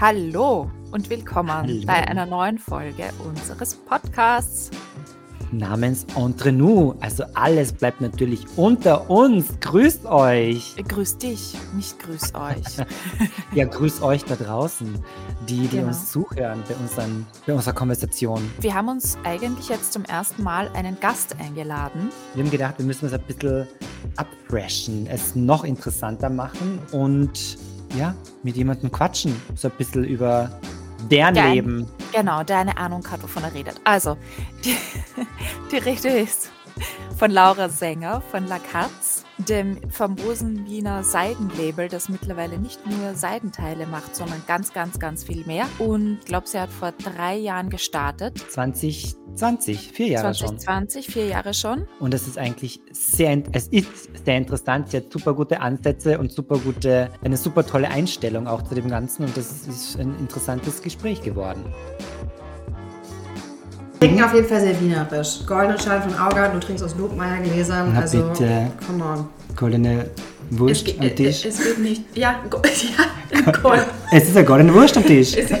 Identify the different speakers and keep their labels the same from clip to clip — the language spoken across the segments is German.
Speaker 1: Hallo und willkommen
Speaker 2: Hallo.
Speaker 1: bei einer neuen Folge unseres Podcasts.
Speaker 2: Namens Entre nous. Also alles bleibt natürlich unter uns. Grüßt euch.
Speaker 1: Grüß dich, nicht grüß euch.
Speaker 2: Ja, grüßt euch da draußen, die, die
Speaker 1: Genau.
Speaker 2: uns zuhören bei, unseren, bei unserer Konversation.
Speaker 1: Wir haben uns eigentlich jetzt zum ersten Mal einen Gast eingeladen.
Speaker 2: Wir haben gedacht, wir müssen es ein bisschen abfreshen, es noch interessanter machen und ja, mit jemandem quatschen. So ein bisschen über deren
Speaker 1: Ja, ein-
Speaker 2: Leben.
Speaker 1: Genau, der eine Ahnung hat, wovon er redet. Also, die, die Rede ist von Laura Sänger von La Katz, dem famosen Wiener Seidenlabel, das mittlerweile nicht nur Seidenteile macht, sondern ganz, ganz, ganz viel mehr. Und ich glaube, sie hat vor drei Jahren gestartet.
Speaker 2: 2020, vier Jahre schon.
Speaker 1: 2020, vier Jahre schon.
Speaker 2: Und das ist eigentlich sehr, es ist sehr interessant. Sie hat super gute Ansätze und super gute, eine super tolle Einstellung auch zu dem Ganzen. Und das ist ein interessantes Gespräch geworden.
Speaker 3: Trinken auf jeden Fall sehr wienerisch. Goldene Schale von Auga, du trinkst aus Lobmeier Gläsern.
Speaker 2: Na
Speaker 3: also,
Speaker 2: bitte.
Speaker 3: come on.
Speaker 2: Goldene Wurst
Speaker 4: es,
Speaker 2: am Tisch.
Speaker 4: Es, es wird nicht. Ja, go, ja, Gold.
Speaker 2: Es ist eine goldene Wurst am Tisch.
Speaker 4: Es ist.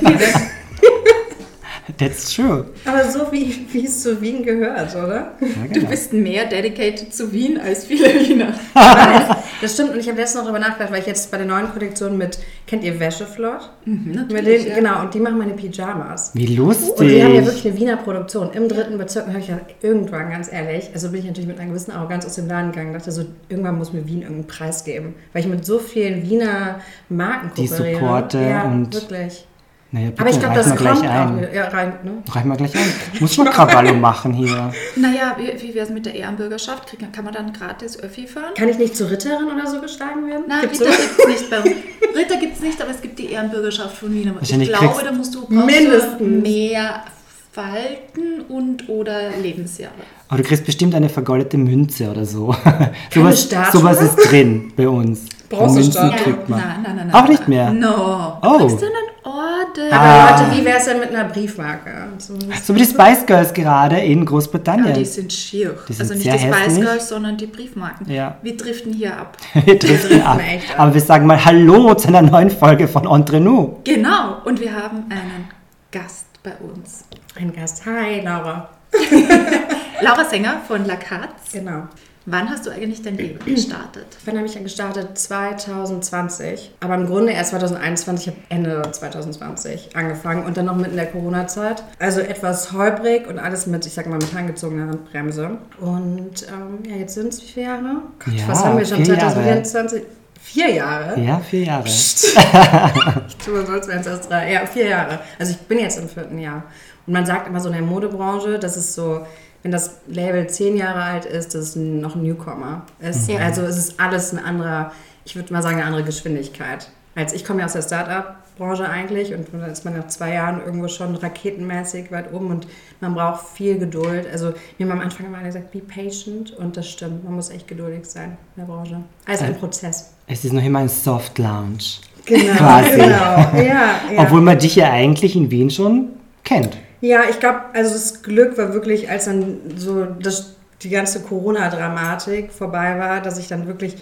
Speaker 2: That's true.
Speaker 3: Aber so wie, wie es zu Wien gehört, oder?
Speaker 2: Ja,
Speaker 4: Du
Speaker 2: genau.
Speaker 4: bist mehr dedicated zu Wien als viele Wiener.
Speaker 3: Das stimmt und ich habe letztens noch darüber nachgedacht, weil ich jetzt bei der neuen Kollektion mit, kennt ihr Wäscheflott? Mit
Speaker 4: Natürlich.
Speaker 3: denen,
Speaker 4: ja.
Speaker 3: Genau, und die machen meine Pyjamas.
Speaker 2: Wie lustig.
Speaker 3: Und die haben ja wirklich eine Wiener Produktion. Im dritten Bezirk habe ich ja irgendwann, ganz ehrlich, also bin ich natürlich mit einer gewissen Arroganz aus dem Laden gegangen, dachte so, irgendwann muss mir Wien irgendeinen Preis geben. Weil ich mit so vielen Wiener Marken
Speaker 2: Die
Speaker 3: kooperiere.
Speaker 2: supporte
Speaker 3: ja,
Speaker 2: und-
Speaker 3: wirklich.
Speaker 2: Naja, bitte,
Speaker 3: Aber ich glaube,
Speaker 2: reichen
Speaker 3: das
Speaker 2: wir
Speaker 3: kommt
Speaker 2: gleich ein.
Speaker 3: ja, rein. Ne?
Speaker 2: Reichen wir gleich ein. Muss man Krawallo machen hier.
Speaker 4: Naja, wie, wie wäre es mit der Ehrenbürgerschaft? Krieg- Kann man dann gratis Öffi fahren?
Speaker 3: Kann ich nicht zur Ritterin oder so geschlagen werden?
Speaker 4: Nein,
Speaker 3: Gibt's
Speaker 4: Ritter gibt es nicht bei uns. Ritter gibt es nicht, aber es gibt die Ehrenbürgerschaft von Wien. Ich
Speaker 2: Wahrscheinlich
Speaker 4: glaube, da musst du
Speaker 3: Mindestens.
Speaker 4: du mehr Falten und oder Lebensjahre.
Speaker 2: Aber du kriegst bestimmt eine vergoldete Münze oder so. sowas,
Speaker 3: Statue?
Speaker 2: sowas ist drin bei uns.
Speaker 3: Bronzestatue?
Speaker 2: Man.
Speaker 4: Nein, nein, nein, nein.
Speaker 2: Auch nicht mehr?
Speaker 4: No.
Speaker 2: Oh.
Speaker 4: Du kriegst dann einen
Speaker 3: Aber
Speaker 2: Ah.
Speaker 3: Leute, wie wäre es denn mit einer Briefmarke? So,
Speaker 2: So wie die Spice Girls gerade in Großbritannien.
Speaker 4: die sind schier.
Speaker 2: Die sind
Speaker 4: also nicht die Spice
Speaker 2: hässlich.
Speaker 4: Girls, sondern die Briefmarken.
Speaker 2: Ja.
Speaker 4: Wir driften hier ab.
Speaker 2: Wir driften ab.
Speaker 3: echt ab.
Speaker 2: Aber wir sagen mal Hallo zu einer neuen Folge von Entre nous.
Speaker 4: Genau. Und wir haben einen Gast bei uns.
Speaker 3: ein Gast. Hi, Laura.
Speaker 4: Laura Sänger von La Katz.
Speaker 3: Genau.
Speaker 4: Wann hast du eigentlich dein Leben gestartet?
Speaker 3: Wann habe ich ja gestartet? 2020. Aber im Grunde erst 2021, ich habe Ende 2020 angefangen und dann noch mitten in der Corona-Zeit. Also etwas holprig und alles mit, ich sag mal, mit angezogener Handbremse. Und ähm, ja, jetzt sind es wie viele Jahre? Gott,
Speaker 2: Ja,
Speaker 3: was haben wir schon?
Speaker 2: vier Jahre.
Speaker 3: 2024? Vier Jahre?
Speaker 2: Ja, vier Jahre.
Speaker 3: Ich tue so, als wären es erst drei. Ja, vier Jahre. Also ich bin jetzt im vierten Jahr. Und man sagt immer so in der Modebranche, das ist so, wenn das Label zehn Jahre alt ist, das ist noch ein Newcomer. Es,
Speaker 4: Ja.
Speaker 3: Also es ist alles ein anderer, ich würde mal sagen, eine andere Geschwindigkeit. Als ich komme ja aus der Start-up-Branche eigentlich und dann ist man nach zwei Jahren irgendwo schon raketenmäßig weit oben und man braucht viel Geduld. Also mir haben am Anfang immer gesagt, be patient und das stimmt. Man muss echt geduldig sein in der Branche. Also ein Prozess.
Speaker 2: Es ist noch immer ein Soft Lounge.
Speaker 3: Genau,
Speaker 2: Quasi.
Speaker 3: genau. Ja, ja.
Speaker 2: Obwohl man dich ja eigentlich in Wien schon kennt.
Speaker 3: Ja, ich glaube, also das Glück war wirklich, als dann so das, die ganze Corona-Dramatik vorbei war, dass ich dann wirklich,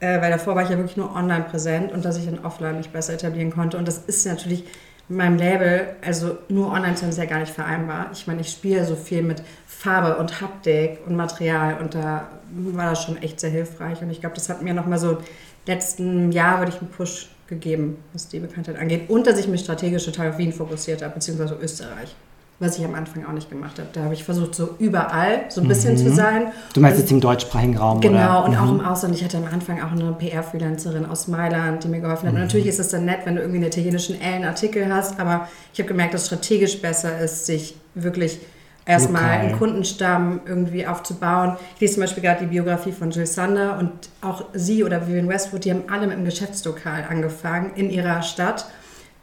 Speaker 3: äh, weil davor war ich ja wirklich nur online präsent und dass ich dann offline mich besser etablieren konnte. Und das ist natürlich mit meinem Label, also nur online sein, ist ja gar nicht vereinbar. Ich meine, ich spiele so viel mit Farbe und Haptik und Material und da war das schon echt sehr hilfreich. Und ich glaube, das hat mir nochmal so letzten Jahr, würde ich einen Push gegeben, was die Bekanntheit angeht. Und dass ich mich strategisch total auf Wien fokussiert habe, beziehungsweise Österreich. Was ich am Anfang auch nicht gemacht habe. Da habe ich versucht, so überall so ein bisschen zu sein.
Speaker 2: Du meinst jetzt im deutschsprachigen Raum,
Speaker 3: Genau,
Speaker 2: oder?
Speaker 3: und
Speaker 2: Mhm.
Speaker 3: auch im Ausland. Ich hatte am Anfang auch eine PR-Freelancerin aus Mailand, die mir geholfen hat.
Speaker 2: Mhm.
Speaker 3: Und natürlich ist es dann nett, wenn du irgendwie in der italienischen L einen Artikel hast, aber ich habe gemerkt, dass strategisch besser ist, sich wirklich erstmal einen Kundenstamm irgendwie aufzubauen. Ich lese zum Beispiel gerade die Biografie von Jill Sander und auch sie oder Vivian Westwood, die haben alle mit einem Geschäftslokal angefangen in ihrer Stadt.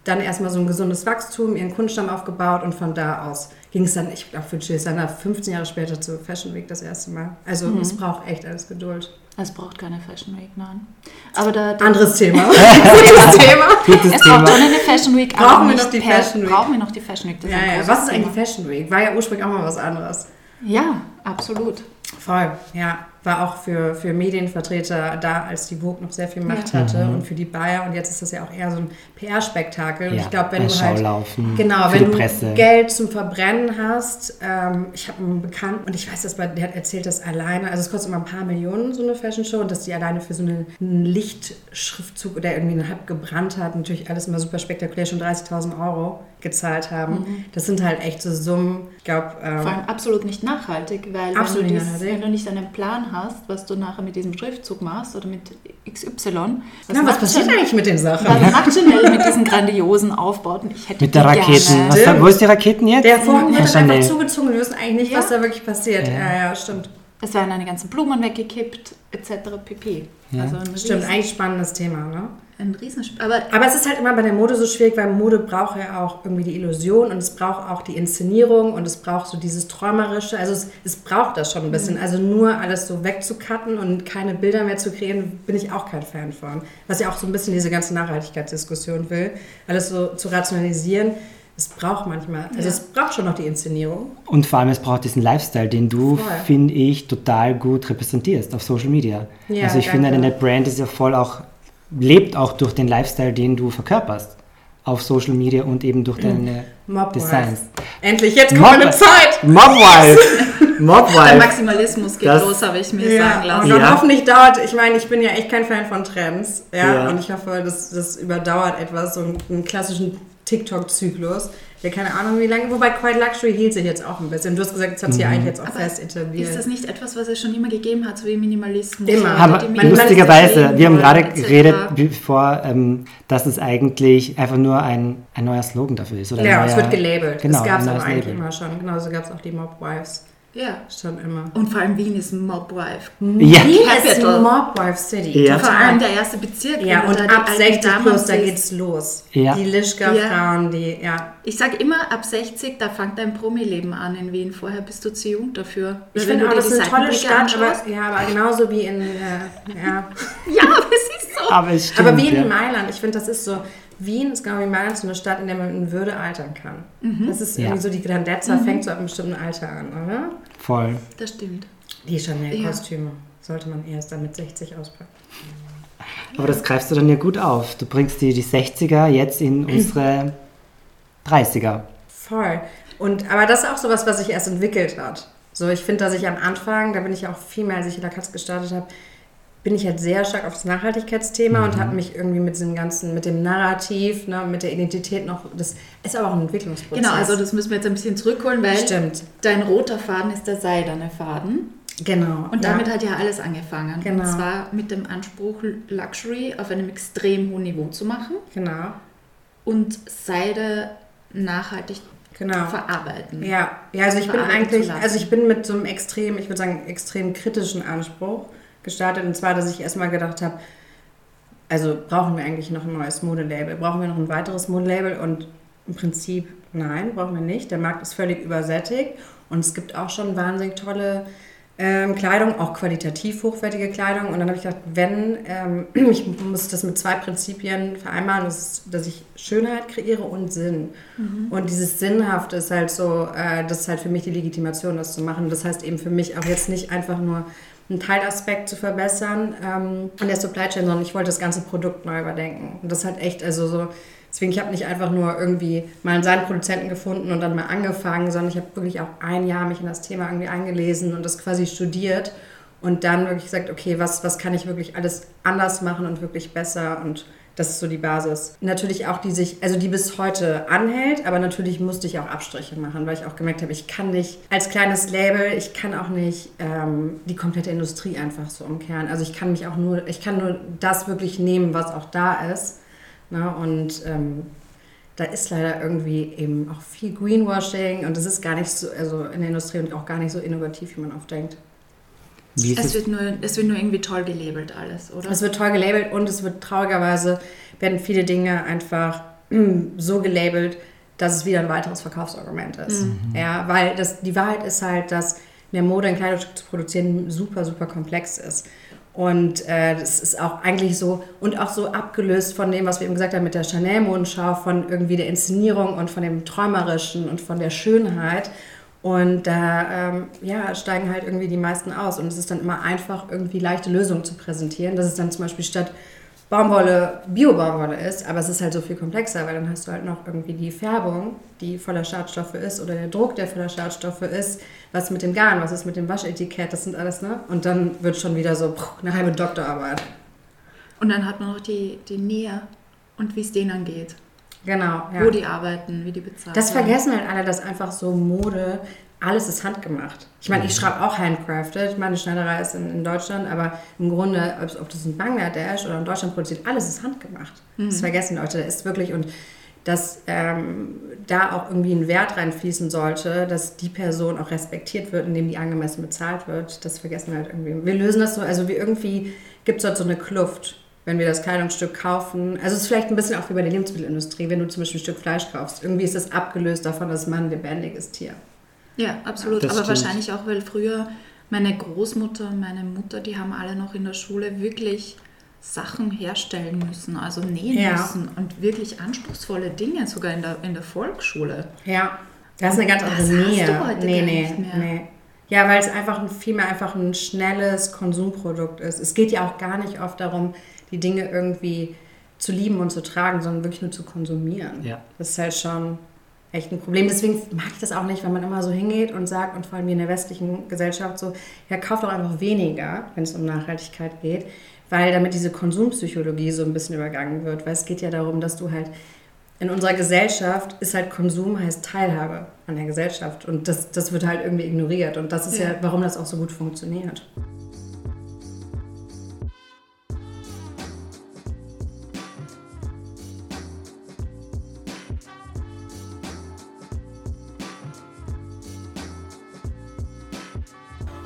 Speaker 3: Dann erstmal so ein gesundes Wachstum, ihren Kundenstamm aufgebaut und von da aus ging es dann, ich glaube, für Jill Sander 15 Jahre später zur Fashion Week das erste Mal. Also
Speaker 2: Mhm.
Speaker 3: es braucht echt alles Geduld.
Speaker 4: Es braucht keine Fashion Week, nein. Aber da, da
Speaker 3: Anderes Thema. Gutes Thema.
Speaker 2: Gutes
Speaker 4: es
Speaker 2: Thema.
Speaker 4: braucht schon eine Fashion Week.
Speaker 3: Brauchen
Speaker 4: aber
Speaker 3: wir
Speaker 4: nicht
Speaker 3: noch die
Speaker 4: per-
Speaker 3: Fashion Week?
Speaker 4: Brauchen wir noch die Fashion Week. Das
Speaker 3: Ja, ja. Was ist eigentlich
Speaker 4: Thema.
Speaker 3: Fashion Week? War ja ursprünglich auch mal was anderes.
Speaker 4: Ja, absolut.
Speaker 3: Voll, ja. War auch für, für Medienvertreter da, als die Vogue noch sehr viel Macht
Speaker 4: Ja.
Speaker 3: hatte
Speaker 2: Mhm.
Speaker 3: und für die Bayer. Und jetzt ist das ja auch eher so ein PR-Spektakel. Und
Speaker 2: Ja,
Speaker 3: ich glaube, wenn du halt
Speaker 2: Schaulaufen
Speaker 3: Genau, wenn du
Speaker 2: Presse.
Speaker 3: Geld zum Verbrennen hast. Ähm, ich habe einen Bekannten und ich weiß, dass der hat erzählt, dass alleine, also es kostet immer ein paar Millionen, so eine Fashion Show, und dass die alleine für so eine, einen Lichtschriftzug oder irgendwie einen Halb gebrannt hat, natürlich alles immer super spektakulär, schon 30.000 Euro gezahlt haben. Das sind halt echt so Summen, ich glaube, ähm,
Speaker 4: Vor allem absolut nicht nachhaltig, weil
Speaker 3: Absolut
Speaker 4: wenn, du
Speaker 3: nicht
Speaker 4: dies,
Speaker 3: nachhaltig.
Speaker 4: wenn du nicht einen Plan hast, was du nachher mit diesem Schriftzug machst oder mit XY,
Speaker 3: was
Speaker 4: macht
Speaker 3: passiert
Speaker 4: Chanel-
Speaker 3: eigentlich mit den Sachen?
Speaker 4: Was macht Chanel mit diesen grandiosen Aufbauten? Ich hätte
Speaker 2: Mit der Raketen. Was, wo ist die Raketen jetzt?
Speaker 3: Der Vorhang wird einfach zugezogen, wir wissen eigentlich nicht,
Speaker 4: Ja.
Speaker 3: was da wirklich passiert.
Speaker 2: Ja.
Speaker 3: Ja, ja, stimmt.
Speaker 4: Es werden eine ganzen Blumen weggekippt, etc. pp.
Speaker 2: Ja.
Speaker 4: Also ein
Speaker 3: Stimmt,
Speaker 4: Riesen,
Speaker 3: eigentlich spannendes Thema, ne?
Speaker 4: ein Riesensp Aber
Speaker 3: Aber es ist halt immer bei der Mode so schwierig, weil Mode braucht ja auch irgendwie die Illusion und es braucht auch die Inszenierung und es braucht so dieses Träumerische. Also es, es braucht das schon ein bisschen. Also nur alles so wegzucutten und keine Bilder mehr zu kreieren, bin ich auch kein Fan von. Was ja auch so ein bisschen diese ganze Nachhaltigkeitsdiskussion will. Alles so zu rationalisieren. Es braucht manchmal, also
Speaker 4: Ja.
Speaker 3: es braucht schon noch die Inszenierung.
Speaker 2: Und vor allem, es braucht diesen Lifestyle, den du, finde ich, total gut repräsentierst auf Social Media.
Speaker 3: Ja,
Speaker 2: also ich finde, deine Brand ist ja voll auch, lebt auch durch den Lifestyle, den du verkörperst. Auf Social Media und eben durch deine
Speaker 3: Mobwife.
Speaker 2: Designs.
Speaker 3: Endlich, jetzt kommt
Speaker 2: Mob-
Speaker 3: meine Zeit!
Speaker 2: Mobwife!
Speaker 4: der
Speaker 2: Mobwife!
Speaker 4: Maximalismus geht
Speaker 2: Das-
Speaker 4: los, habe ich mir
Speaker 3: Ja,
Speaker 4: sagen
Speaker 3: und
Speaker 4: lassen.
Speaker 3: dann
Speaker 2: Ja.
Speaker 3: hoffentlich dauert, ich meine, ich bin ja echt kein Fan von Trends, ja,
Speaker 2: Ja.
Speaker 3: und ich hoffe, das, das überdauert etwas, so einen, einen klassischen TikTok-Zyklus, der keine Ahnung wie lange, wobei Quiet Luxury hielt sich jetzt auch ein bisschen. Du hast gesagt, es hat sich ja eigentlich jetzt auch
Speaker 4: Aber
Speaker 3: fest etabliert.
Speaker 4: Ist das nicht etwas, was es schon immer gegeben hat, so wie Minimalismus?
Speaker 3: Immer. man-
Speaker 2: lustigerweise, wir haben gerade geredet bevor, ähm, dass es eigentlich einfach nur ein, ein neuer Slogan dafür ist. Oder
Speaker 3: ja,
Speaker 2: neuer,
Speaker 3: es wird gelabelt.
Speaker 2: Genau,
Speaker 3: das gab es aber eigentlich
Speaker 2: Label.
Speaker 3: immer schon. Genauso gab es auch die Mobwives
Speaker 4: Ja.
Speaker 3: schon immer.
Speaker 4: Und vor allem Wien ist Mobwife.
Speaker 2: Ja.
Speaker 3: Wien ist. Mobwife City.
Speaker 2: Ja.
Speaker 4: Vor allem der erste Bezirk.
Speaker 3: Ja, und ab
Speaker 4: alten
Speaker 3: 60
Speaker 4: Damen
Speaker 3: plus, da geht's los.
Speaker 2: Ja.
Speaker 3: Die Lischka-Frauen, die, ja.
Speaker 4: Ich sage immer, ab 60, da fängt dein Promi-Leben an in Wien. Vorher bist du zu jung dafür.
Speaker 3: Ich finde auch, das ist eine tolle Stadt, aber, ja, aber genauso wie in, äh, ja.
Speaker 4: Ja, aber es ist so.
Speaker 2: Aber stimmt,
Speaker 3: Aber wie in
Speaker 2: ja.
Speaker 3: Mailand, ich finde, das ist so, Wien ist genau wie Mailand so eine Stadt, in der man in Würde altern kann. Das ist
Speaker 2: Ja.
Speaker 3: irgendwie so, die Grandezza fängt so ab einem bestimmten Alter an, oder?
Speaker 2: Voll.
Speaker 4: Das stimmt.
Speaker 3: Die Chanel-Kostüme sollte man erst dann mit 60 auspacken.
Speaker 2: Aber das greifst du dann ja gut auf. Du bringst die, die 60er jetzt in unsere 30er.
Speaker 3: Voll. Und, aber das ist auch sowas, was sich erst entwickelt hat. So, ich finde, dass ich am Anfang, da bin ich auch viel mehr, als ich Lacoste gestartet habe, bin ich halt sehr stark auf das Nachhaltigkeitsthema und habe mich irgendwie mit diesem ganzen, mit dem Narrativ, ne, mit der Identität noch, das ist aber auch ein Entwicklungsprozess.
Speaker 4: Genau, also das müssen wir jetzt ein bisschen zurückholen, weil
Speaker 3: Stimmt.
Speaker 4: dein roter Faden ist der seidene Faden.
Speaker 3: Genau.
Speaker 4: Und
Speaker 3: ja.
Speaker 4: damit hat ja alles angefangen.
Speaker 3: Genau.
Speaker 4: Und zwar mit dem Anspruch, Luxury auf einem extrem hohen Niveau zu machen
Speaker 3: Genau.
Speaker 4: und Seide nachhaltig
Speaker 3: Genau.
Speaker 4: verarbeiten.
Speaker 3: Ja, ja, also ich bin eigentlich, also ich bin mit so einem extrem, ich würde sagen, extrem kritischen Anspruch gestartet. Und zwar, dass ich erstmal gedacht habe, also brauchen wir eigentlich noch ein neues Modelabel? Brauchen wir noch ein weiteres Modelabel? Und im Prinzip nein, brauchen wir nicht. Der Markt ist völlig übersättigt und es gibt auch schon wahnsinnig tolle ähm, Kleidung, auch qualitativ hochwertige Kleidung. Und dann habe ich gedacht, wenn, ähm, ich muss das mit zwei Prinzipien vereinbaren, das ist, dass ich Schönheit kreiere und Sinn. Und dieses Sinnhafte ist halt so, äh, das ist halt für mich die Legitimation, das zu machen. Das heißt eben für mich auch jetzt nicht einfach nur einen Teilaspekt zu verbessern ähm, an der Supply Chain, sondern ich wollte das ganze Produkt neu überdenken. Und das hat echt, also so, deswegen, ich habe nicht einfach nur irgendwie mal einen Seidenproduzenten gefunden und dann mal angefangen, sondern ich habe wirklich auch ein Jahr mich in das Thema irgendwie eingelesen und das quasi studiert und dann wirklich gesagt, okay, was, was kann ich wirklich alles anders machen und wirklich besser und das ist so die Basis. Natürlich auch, die sich, also die bis heute anhält, aber natürlich musste ich auch Abstriche machen, weil ich auch gemerkt habe, ich kann nicht als kleines Label, ich kann auch nicht ähm, die komplette Industrie einfach so umkehren. Also ich kann mich auch nur, ich kann nur das wirklich nehmen, was auch da ist. Ne? Und ähm, da ist leider irgendwie eben auch viel Greenwashing und das ist gar nicht so, also in der Industrie und auch gar nicht so innovativ, wie man oft denkt.
Speaker 2: Wie
Speaker 4: Es
Speaker 2: es?
Speaker 4: wird, nur, es wird nur irgendwie toll gelabelt alles, oder?
Speaker 3: Es wird toll gelabelt und es wird traurigerweise, werden viele Dinge einfach so gelabelt, dass es wieder ein weiteres Verkaufsargument ist. Ja, weil das, die Wahrheit ist halt, dass in der Mode ein Kleidungsstück zu produzieren super, super komplex ist. Und äh, das ist auch eigentlich so, und auch so abgelöst von dem, was wir eben gesagt haben mit der Chanel-Modenschau, von irgendwie der Inszenierung und von dem Träumerischen und von der Schönheit. Und da ähm, ja, steigen halt irgendwie die meisten aus. Und es ist dann immer einfach, irgendwie leichte Lösungen zu präsentieren. Das ist dann zum Beispiel statt Baumwolle Bio-Baumwolle ist, aber es ist halt so viel komplexer, weil dann hast du halt noch irgendwie die Färbung, die voller Schadstoffe ist, oder der Druck, der voller Schadstoffe ist, was mit dem Garn, was ist mit dem Waschetikett, das sind alles, ne? Und dann wird schon wieder so pff, eine halbe Doktorarbeit.
Speaker 4: Und dann hat man noch die, die Nähe und wie es denen angeht.
Speaker 3: Genau,
Speaker 4: Wo die arbeiten, wie die bezahlt
Speaker 3: Das vergessen halt alle, dass einfach so Mode, alles ist handgemacht. Ich meine, ich schreibe auch handcrafted. Meine Schneiderei ist in, in Deutschland, aber im Grunde, ob, ob das in Bangladesch oder in Deutschland produziert, alles ist handgemacht. Das vergessen Leute. Da ist wirklich, und dass ähm, da auch irgendwie ein Wert reinfließen sollte, dass die Person auch respektiert wird, indem die angemessen bezahlt wird, das vergessen wir halt irgendwie. Wir lösen das so, also wie irgendwie gibt es dort so eine Kluft wenn wir das Kleidungsstück kaufen. Also es ist vielleicht ein bisschen auch wie bei der Lebensmittelindustrie, wenn du zum Beispiel ein Stück Fleisch kaufst. Irgendwie ist das abgelöst davon, dass man ein lebendiges Tier.
Speaker 4: Ja, absolut.
Speaker 2: Das
Speaker 4: Aber
Speaker 2: stimmt.
Speaker 4: wahrscheinlich auch, weil früher meine Großmutter und meine Mutter, die haben alle noch in der Schule wirklich Sachen herstellen müssen, also nähen
Speaker 3: Ja.
Speaker 4: müssen und wirklich anspruchsvolle Dinge, sogar in der, in der Volksschule.
Speaker 3: Ja, das ist eine ganz
Speaker 4: Das
Speaker 3: andere
Speaker 4: hast
Speaker 3: Nähe.
Speaker 4: du heute
Speaker 3: nee,
Speaker 4: gar
Speaker 3: nee,
Speaker 4: nicht mehr.
Speaker 3: nee. Ja, weil es einfach ein, vielmehr einfach ein schnelles Konsumprodukt ist. Es geht ja auch gar nicht oft darum, die Dinge irgendwie zu lieben und zu tragen, sondern wirklich nur zu konsumieren.
Speaker 2: Ja.
Speaker 3: Das ist halt schon echt ein Problem. Deswegen mag ich das auch nicht, wenn man immer so hingeht und sagt, und vor allem in der westlichen Gesellschaft so, ja, kauft doch einfach weniger, wenn es um Nachhaltigkeit geht, weil damit diese Konsumpsychologie so ein bisschen übergangen wird. Weil es geht ja darum, dass du halt in unserer Gesellschaft ist halt Konsum heißt Teilhabe an der Gesellschaft und das, das wird halt irgendwie ignoriert und das ist ja,
Speaker 4: Ja.
Speaker 3: warum das auch so gut funktioniert.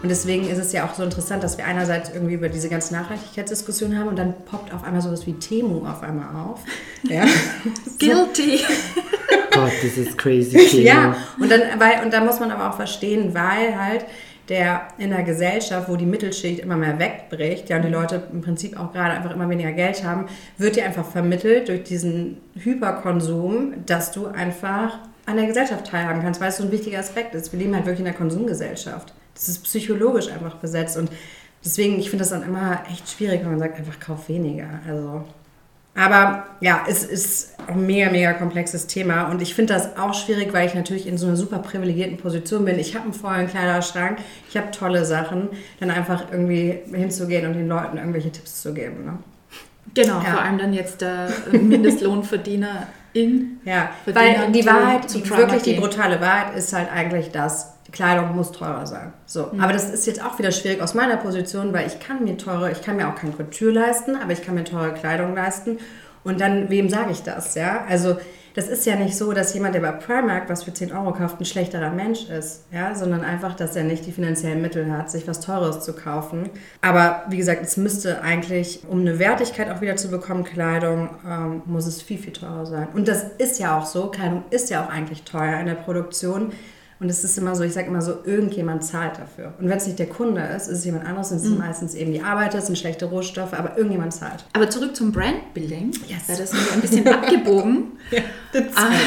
Speaker 3: Und deswegen ist es ja auch so interessant, dass wir einerseits irgendwie über diese ganze Nachhaltigkeitsdiskussion haben und dann poppt auf einmal sowas wie Temu auf einmal auf. Ja.
Speaker 4: Guilty!
Speaker 2: Gott, das ist crazy. Kino.
Speaker 3: Ja, und dann, weil, und da muss man aber auch verstehen, weil halt der in der Gesellschaft, wo die Mittelschicht immer mehr wegbricht, ja, und die Leute im Prinzip auch gerade einfach immer weniger Geld haben, wird dir einfach vermittelt durch diesen Hyperkonsum, dass du einfach an der Gesellschaft teilhaben kannst, weil es so ein wichtiger Aspekt ist. Wir leben halt wirklich in einer Konsumgesellschaft. Das ist psychologisch einfach besetzt und deswegen, ich finde das dann immer echt schwierig, wenn man sagt, einfach kauf weniger. Also aber ja, es ist ein mega, mega komplexes Thema. Und ich finde das auch schwierig, weil ich natürlich in so einer super privilegierten Position bin. Ich habe einen vollen Kleiderschrank, ich habe tolle Sachen, dann einfach irgendwie hinzugehen und den Leuten irgendwelche Tipps zu geben. Ne?
Speaker 4: Genau,
Speaker 3: Ja.
Speaker 4: vor allem dann jetzt der Mindestlohnverdiener in.
Speaker 3: Ja,
Speaker 4: Verdienern
Speaker 3: weil die Wahrheit, die, wirklich die brutale Wahrheit ist halt eigentlich das, Kleidung muss teurer sein. So.
Speaker 4: Mhm.
Speaker 3: Aber das ist jetzt auch wieder schwierig aus meiner Position, weil ich kann mir teure, ich kann mir auch kein Couture leisten, aber ich kann mir teure Kleidung leisten. Und dann, wem sage ich das, ja? Also, das ist ja nicht so, dass jemand, der bei Primark was für 10 Euro kauft, ein schlechterer Mensch ist, ja? Sondern einfach, dass er nicht die finanziellen Mittel hat, sich was Teures zu kaufen. Aber wie gesagt, es müsste eigentlich, um eine Wertigkeit auch wieder zu bekommen, Kleidung, ähm, muss es viel, viel teurer sein. Und das ist ja auch so, Kleidung ist ja auch eigentlich teuer in der Produktion. Und es ist immer so, ich sage immer so, irgendjemand zahlt dafür. Und wenn es nicht der Kunde ist, ist es jemand anderes. Und es sind meistens eben die Arbeiter, sind schlechte Rohstoffe, aber irgendjemand zahlt.
Speaker 4: Aber zurück zum Brandbuilding.
Speaker 3: Yes.
Speaker 4: Weil das ist ein bisschen abgebogen. Ah.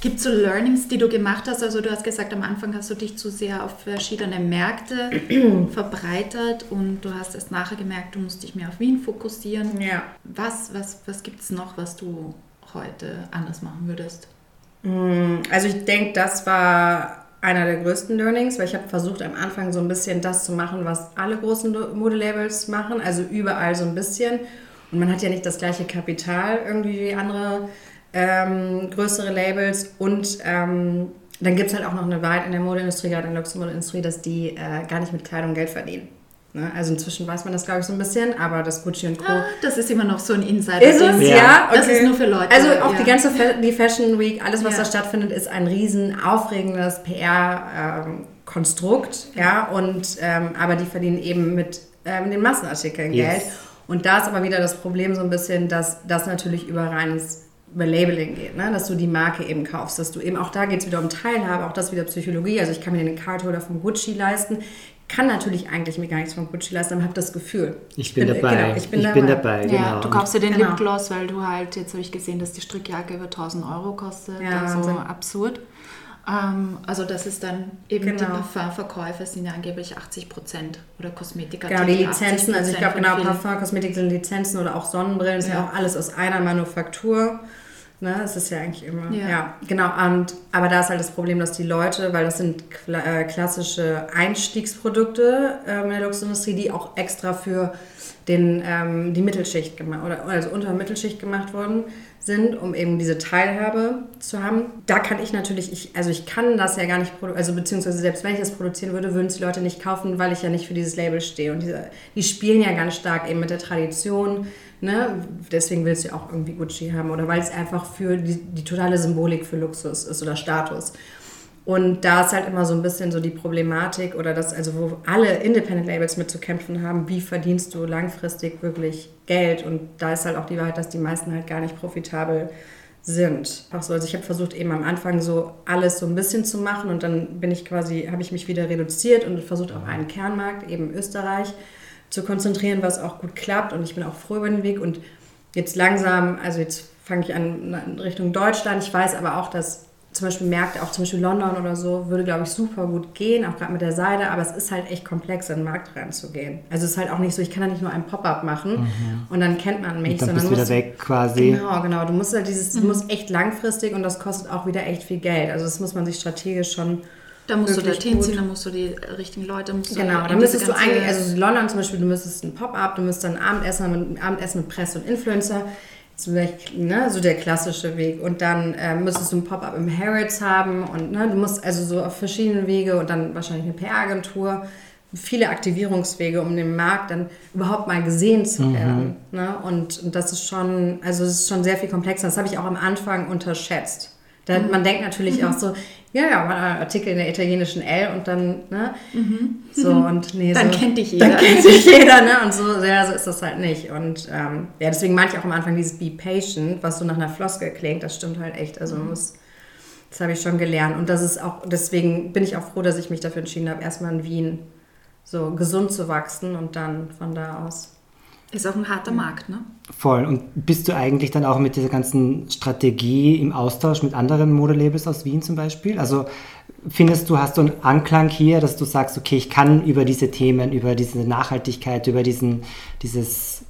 Speaker 4: Gibt es so Learnings, die du gemacht hast? Also du hast gesagt, am Anfang hast du dich zu sehr auf verschiedene Märkte verbreitert und du hast erst nachher gemerkt, du musst dich mehr auf Wien fokussieren.
Speaker 3: Ja.
Speaker 4: Was, was, was gibt es noch, was du heute anders machen würdest?
Speaker 3: Also ich denke, das war einer der größten Learnings, weil ich habe versucht am Anfang so ein bisschen das zu machen, was alle großen Modelabels machen, also überall so ein bisschen. Und man hat ja nicht das gleiche Kapital irgendwie wie andere ähm, größere Labels. Und ähm, dann gibt es halt auch noch eine Wahrheit in der Modeindustrie, gerade in der Luxusmodeindustrie, dass die äh, gar nicht mit Kleidung Geld verdienen. Ne? Also inzwischen weiß man das, glaube ich, so ein bisschen, aber das Gucci und Co.
Speaker 4: Ah, das ist immer noch so ein Insider.
Speaker 3: Ist es?
Speaker 2: Ja.
Speaker 3: Ja,
Speaker 4: Das ist nur für Leute,
Speaker 3: Also auch
Speaker 4: ja.
Speaker 3: die ganze Fa die Fashion Week, alles, was
Speaker 4: Ja.
Speaker 3: da stattfindet, ist ein riesen aufregendes PR-Konstrukt. ja, und ähm, aber die verdienen eben mit ähm, den Massenartikeln
Speaker 2: Yes.
Speaker 3: Geld. Und da ist aber wieder das Problem so ein bisschen, dass das natürlich über reines über Labeling geht, ne? dass du die Marke eben kaufst, dass du eben, auch da geht es wieder um Teilhabe, auch das wieder Psychologie, also ich kann mir den Cardholder von Gucci leisten, kann natürlich eigentlich mir gar nichts von Gucci leisten, aber habe das Gefühl.
Speaker 2: Ich bin, dabei.
Speaker 3: Genau, ich bin
Speaker 2: dabei.
Speaker 3: dabei.
Speaker 2: genau.
Speaker 4: Ja, du kaufst dir den
Speaker 3: Genau.
Speaker 4: Lipgloss, weil du halt, jetzt habe ich gesehen, dass die Strickjacke über 1000 Euro kostet.
Speaker 3: Ja,
Speaker 4: also
Speaker 3: Wahnsinn.
Speaker 4: absurd. Ähm, also das ist dann eben die
Speaker 3: Genau.
Speaker 4: Parfumverkäufe sind ja angeblich 80 Prozent oder Kosmetika.
Speaker 3: Genau, die Lizenzen, also ich glaube genau, Parfum, Kosmetik sind Lizenzen oder auch Sonnenbrillen, ist ja.
Speaker 4: Ja.
Speaker 3: auch alles aus einer Manufaktur. Ne, es ist ja eigentlich immer, ja,
Speaker 4: Ja.
Speaker 3: genau. Und, aber da ist halt das Problem, dass die Leute, weil das sind kla äh, klassische Einstiegsprodukte ähm, in der Luxusindustrie, die auch extra für den, ähm, die Mittelschicht gemacht oder also unter Mittelschicht gemacht worden sind, um eben diese Teilhabe zu haben. Da kann ich natürlich, ich, also ich kann das ja gar nicht, produ- also beziehungsweise selbst wenn ich das produzieren würde, würden es die Leute nicht kaufen, weil ich ja nicht für dieses Label stehe. Und diese, die spielen ja ganz stark eben mit der Tradition. Ne? Deswegen willst du ja auch irgendwie Gucci haben oder weil es einfach für die, die totale Symbolik für Luxus ist oder Status. Und da ist halt immer so ein bisschen so die Problematik oder das, also wo alle Independent Labels mit zu kämpfen haben, wie verdienst du langfristig wirklich Geld? Und da ist halt auch die Wahrheit, dass die meisten halt gar nicht profitabel sind. Auch so, also ich habe versucht eben am Anfang so alles so ein bisschen zu machen und dann bin ich quasi, habe ich mich wieder reduziert und versucht auf einen Kernmarkt, eben Österreich, zu konzentrieren, was auch gut klappt und ich bin auch froh über den Weg und jetzt langsam, also jetzt fange ich an in Richtung Deutschland. Ich weiß aber auch, dass zum Beispiel Märkte, auch zum Beispiel London oder so, würde, glaube ich, super gut gehen, auch gerade mit der Seide, aber es ist halt echt komplex, in den Markt reinzugehen. Also es ist halt auch nicht so, ich kann da nicht nur ein Pop-up machen und dann kennt man mich,
Speaker 2: Mhm. Und dann bist du wieder weg quasi.
Speaker 3: Genau, genau. Du musst halt dieses, du musst echt langfristig und das kostet auch wieder echt viel Geld. Also das muss man sich strategisch schon
Speaker 4: Da musst du dorthin ziehen, da musst du die richtigen Leute, musst du
Speaker 3: Genau, da müsstest du eigentlich, also London zum Beispiel, du müsstest ein Pop-up, du müsstest dann ein Abendessen, mit, Abendessen mit Presse und Influencer, das ist vielleicht, ne, so der klassische Weg. Und dann äh, müsstest du ein Pop-up im Harrods haben und ne, du musst also so auf verschiedenen Wege und dann wahrscheinlich eine PR-Agentur, viele Aktivierungswege, um den Markt dann überhaupt mal gesehen zu werden. Ne? Und, und das ist schon, also es ist schon sehr viel komplexer. Das habe ich auch am Anfang unterschätzt. Da, Man denkt natürlich auch so, ja, ja, mal Artikel in der italienischen L und dann, ne? So und nee,
Speaker 4: Dann
Speaker 3: so,
Speaker 4: kennt dich jeder.
Speaker 3: Dann kennt dich jeder, ne? Und so, ja, so ist das halt nicht. Und ähm, ja, deswegen meinte ich auch am Anfang dieses Be Patient, was so nach einer Floskel klingt, das stimmt halt echt. Also man muss, das habe ich schon gelernt. Und das ist auch, deswegen bin ich auch froh, dass ich mich dafür entschieden habe, erstmal in Wien so gesund zu wachsen und dann von da aus.
Speaker 4: Ist auch ein harter Markt, ne?
Speaker 2: Voll. Und bist du eigentlich dann auch mit dieser ganzen Strategie im Austausch mit anderen Modelabels aus Wien zum Beispiel? Also findest du, hast du einen Anklang hier, dass du sagst, okay, ich kann über diese Themen, über diese Nachhaltigkeit, über diesen, dieses,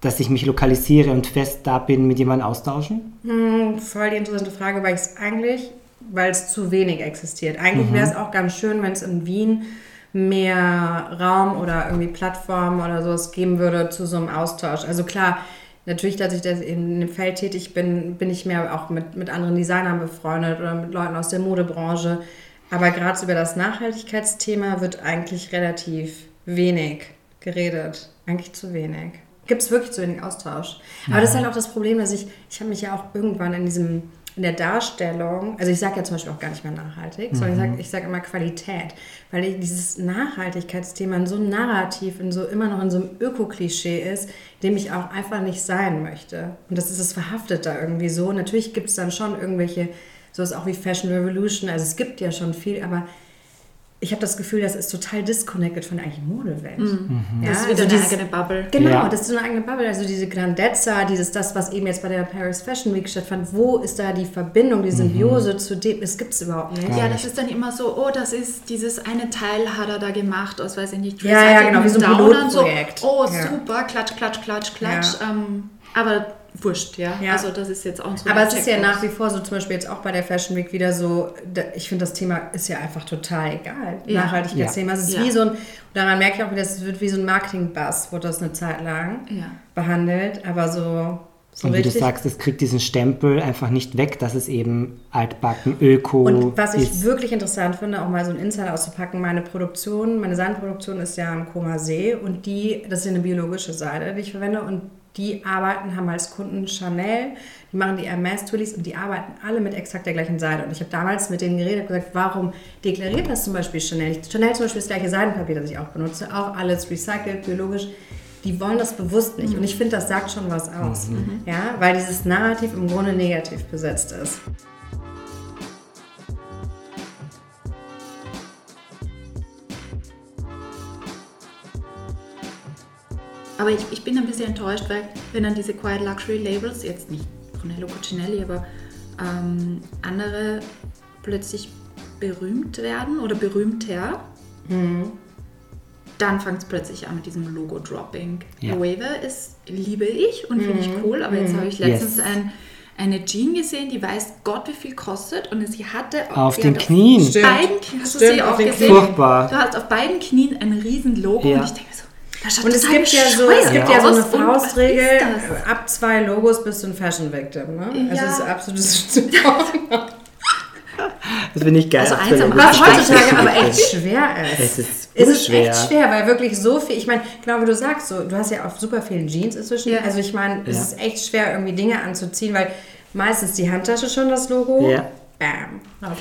Speaker 2: dass ich mich lokalisiere und fest da bin, mit jemandem austauschen?
Speaker 3: Hm, voll die interessante Frage, weil ich es eigentlich, weil es zu wenig existiert. Eigentlich wäre es auch ganz schön, wenn es in Wien mehr Raum oder irgendwie Plattformen oder sowas geben würde zu so einem Austausch. Also klar, natürlich, dass ich das in dem Feld tätig bin, bin ich mehr auch mit, mit anderen Designern befreundet oder mit Leuten aus der Modebranche. Aber gerade so über das Nachhaltigkeitsthema wird eigentlich relativ wenig geredet. Eigentlich zu wenig. Gibt es wirklich zu wenig Austausch. Aber das ist halt auch das Problem, dass ich, ich habe mich ja auch irgendwann in diesem, in der Darstellung, also ich sage ja zum Beispiel auch gar nicht mehr nachhaltig, sondern ich sage ich sag immer Qualität, weil ich dieses Nachhaltigkeitsthema in so Narrativ, in so immer noch in so einem Öko-Klischee ist, dem ich auch einfach nicht sein möchte. Und das ist es verhaftet da irgendwie so. Natürlich gibt es dann schon irgendwelche, sowas auch wie Fashion Revolution, also es gibt ja schon viel, aber ich habe das Gefühl, das ist total disconnected von der eigentlichen Modewelt. Ja,
Speaker 4: das ist wieder
Speaker 3: also
Speaker 4: eine
Speaker 3: dieses-
Speaker 4: eigene Bubble.
Speaker 3: Genau,
Speaker 2: Ja.
Speaker 3: das ist so eine eigene Bubble. Also diese Grandezza, dieses das, was eben jetzt bei der Paris Fashion Week stattfand. Wo ist da die Verbindung, die Symbiose zu dem? Es gibt es überhaupt nicht.
Speaker 4: Ja, das ist dann immer so, oh, das ist dieses eine Teil hat er da gemacht aus, weiß ich nicht,
Speaker 3: Ja, ja, genau, wie so ein Pilotprojekt.
Speaker 4: So, oh,
Speaker 3: Ja.
Speaker 4: super, klatsch, klatsch, klatsch, klatsch.
Speaker 3: Ja.
Speaker 4: Ähm, aber wurscht, ja?
Speaker 3: Ja.
Speaker 4: Also das ist jetzt auch so
Speaker 3: Aber es ist ja nach wie vor so, zum Beispiel jetzt auch bei der Fashion Week wieder so, da- ich finde, das Thema ist ja einfach total egal.
Speaker 4: Ja.
Speaker 3: Nachhaltigkeitsthema. Es ist
Speaker 4: Ja.
Speaker 3: wie so ein, daran merke ich auch wieder, es wird wie so ein Marketing-Buzz, wurde das eine Zeit lang
Speaker 4: Ja.
Speaker 3: behandelt. Aber so, so
Speaker 2: und wie du
Speaker 3: richtig.
Speaker 2: sagst, es kriegt diesen Stempel einfach nicht weg, dass es eben altbacken, öko
Speaker 3: Und was ich
Speaker 2: ist.
Speaker 3: wirklich interessant finde, auch mal so ein Insider auszupacken, meine Produktion, meine Seidenproduktion ist ja am Koma See und die, das ist ja eine biologische Seide, die ich verwende und die arbeiten, haben als Kunden Chanel, die machen die Hermes Twillies und die arbeiten alle mit exakt der gleichen Seide. Und ich habe damals mit denen geredet und gesagt, warum deklariert das zum Beispiel Chanel? Chanel zum Beispiel ist das gleiche Seidenpapier, das ich auch benutze, auch alles recycelt, biologisch. Die wollen das bewusst nicht. Und ich finde, das sagt schon was aus. Ja, weil dieses Narrativ im Grunde negativ besetzt ist.
Speaker 4: Aber ich, ich bin ein bisschen enttäuscht, weil wenn dann diese Quiet Luxury Labels, jetzt nicht Brunello Cucinelli, aber ähm, andere plötzlich berühmt werden oder berühmter, dann fängt es plötzlich an mit diesem Logo-Dropping.
Speaker 2: Ja.
Speaker 4: Loewe ist, liebe ich und finde ich cool, aber jetzt habe ich letztens
Speaker 2: Yes.
Speaker 4: ein, eine Jean gesehen, die weiß Gott, wie viel kostet und sie hatte
Speaker 2: Auf den
Speaker 4: hat
Speaker 2: Knien.
Speaker 3: Stimmt.
Speaker 4: beiden Knien, hast du
Speaker 3: Stimmt,
Speaker 4: sie
Speaker 3: auf
Speaker 4: auch
Speaker 3: den
Speaker 4: gesehen?
Speaker 3: Knien.
Speaker 2: Furchtbar.
Speaker 4: Du hast auf beiden Knien ein riesen Logo
Speaker 2: Ja.
Speaker 4: und ich denke so,
Speaker 3: Und es gibt ja so, es gibt ja so eine Faustregel, ab zwei Logos bist du ein Fashion Victim. Ne? Es
Speaker 4: Ja.
Speaker 3: ist absolutes
Speaker 2: Das finde ich geil.
Speaker 4: Also eins am
Speaker 3: Was heutzutage aber echt schwer ist.
Speaker 2: Es ist
Speaker 3: Es ist
Speaker 2: urschwer.
Speaker 3: echt schwer, weil wirklich so viel, ich meine, genau wie du sagst, so, du hast ja auch super viele Jeans inzwischen.
Speaker 4: Ja.
Speaker 3: Also ich meine, es
Speaker 2: Ja.
Speaker 3: ist echt schwer, irgendwie Dinge anzuziehen, weil meistens die Handtasche schon das Logo.
Speaker 2: Ja.
Speaker 3: Bam.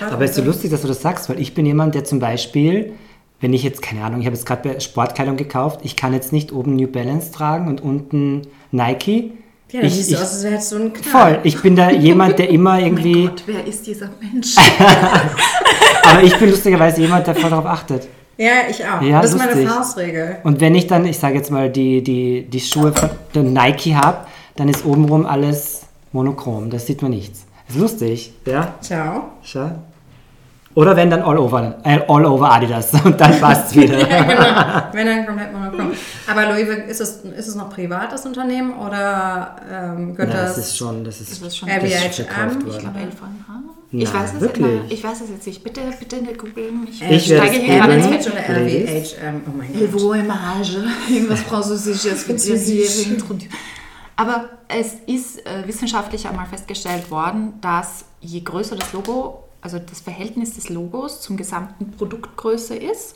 Speaker 2: Aber es ist so lustig, dass du das sagst, weil ich bin jemand, der zum Beispiel, wenn ich jetzt, keine Ahnung, ich habe jetzt gerade Sportkleidung gekauft, ich kann jetzt nicht oben New Balance tragen und unten Nike.
Speaker 3: Ja, dann
Speaker 2: ich,
Speaker 3: siehst du
Speaker 2: ich,
Speaker 3: aus, als hättest du einen Knall.
Speaker 2: voll, ich bin da jemand, der immer
Speaker 4: Oh
Speaker 2: irgendwie,
Speaker 4: mein Gott, wer ist dieser Mensch?
Speaker 2: aber ich bin lustigerweise jemand, der voll darauf achtet.
Speaker 3: Ja, ich auch.
Speaker 2: Ja,
Speaker 3: das ist meine
Speaker 2: lustig.
Speaker 3: Faustregel.
Speaker 2: Und wenn ich dann, ich sage jetzt mal, die, die, die Schuhe von Nike habe, dann ist obenrum alles monochrom, das sieht man nichts. Ist lustig, ja?
Speaker 3: Ciao.
Speaker 2: Schau. Oder wenn dann all over, äh, all over Adidas und dann passt's wieder.
Speaker 3: Ja, genau. Wenn dann komplett monochrom. Aber Louis, ist es, ist es noch privat, das Unternehmen, oder ähm, gehört
Speaker 2: Ja,
Speaker 3: das...
Speaker 2: das ist schon, das ist,
Speaker 4: Das ist schon
Speaker 3: RBHM,
Speaker 2: das ist verkauft
Speaker 3: ich
Speaker 4: Ich
Speaker 2: worden.
Speaker 4: glaube, LVMH.
Speaker 2: Na,
Speaker 4: Ich weiß es
Speaker 2: wirklich?
Speaker 4: Immer, ich weiß es jetzt nicht. Bitte, bitte nicht googeln. Ich,
Speaker 2: Ich werde
Speaker 4: steige
Speaker 2: es
Speaker 4: hier gerade ins. Fett.
Speaker 3: oder. LVHM. Oh mein Gott.
Speaker 4: LVMH. Irgendwas Französisches. wird hier
Speaker 3: Französisch.
Speaker 4: introduziert. Aber es ist äh, wissenschaftlich einmal festgestellt worden, dass je größer das Logo, also das Verhältnis des Logos zum gesamten Produktgröße ist,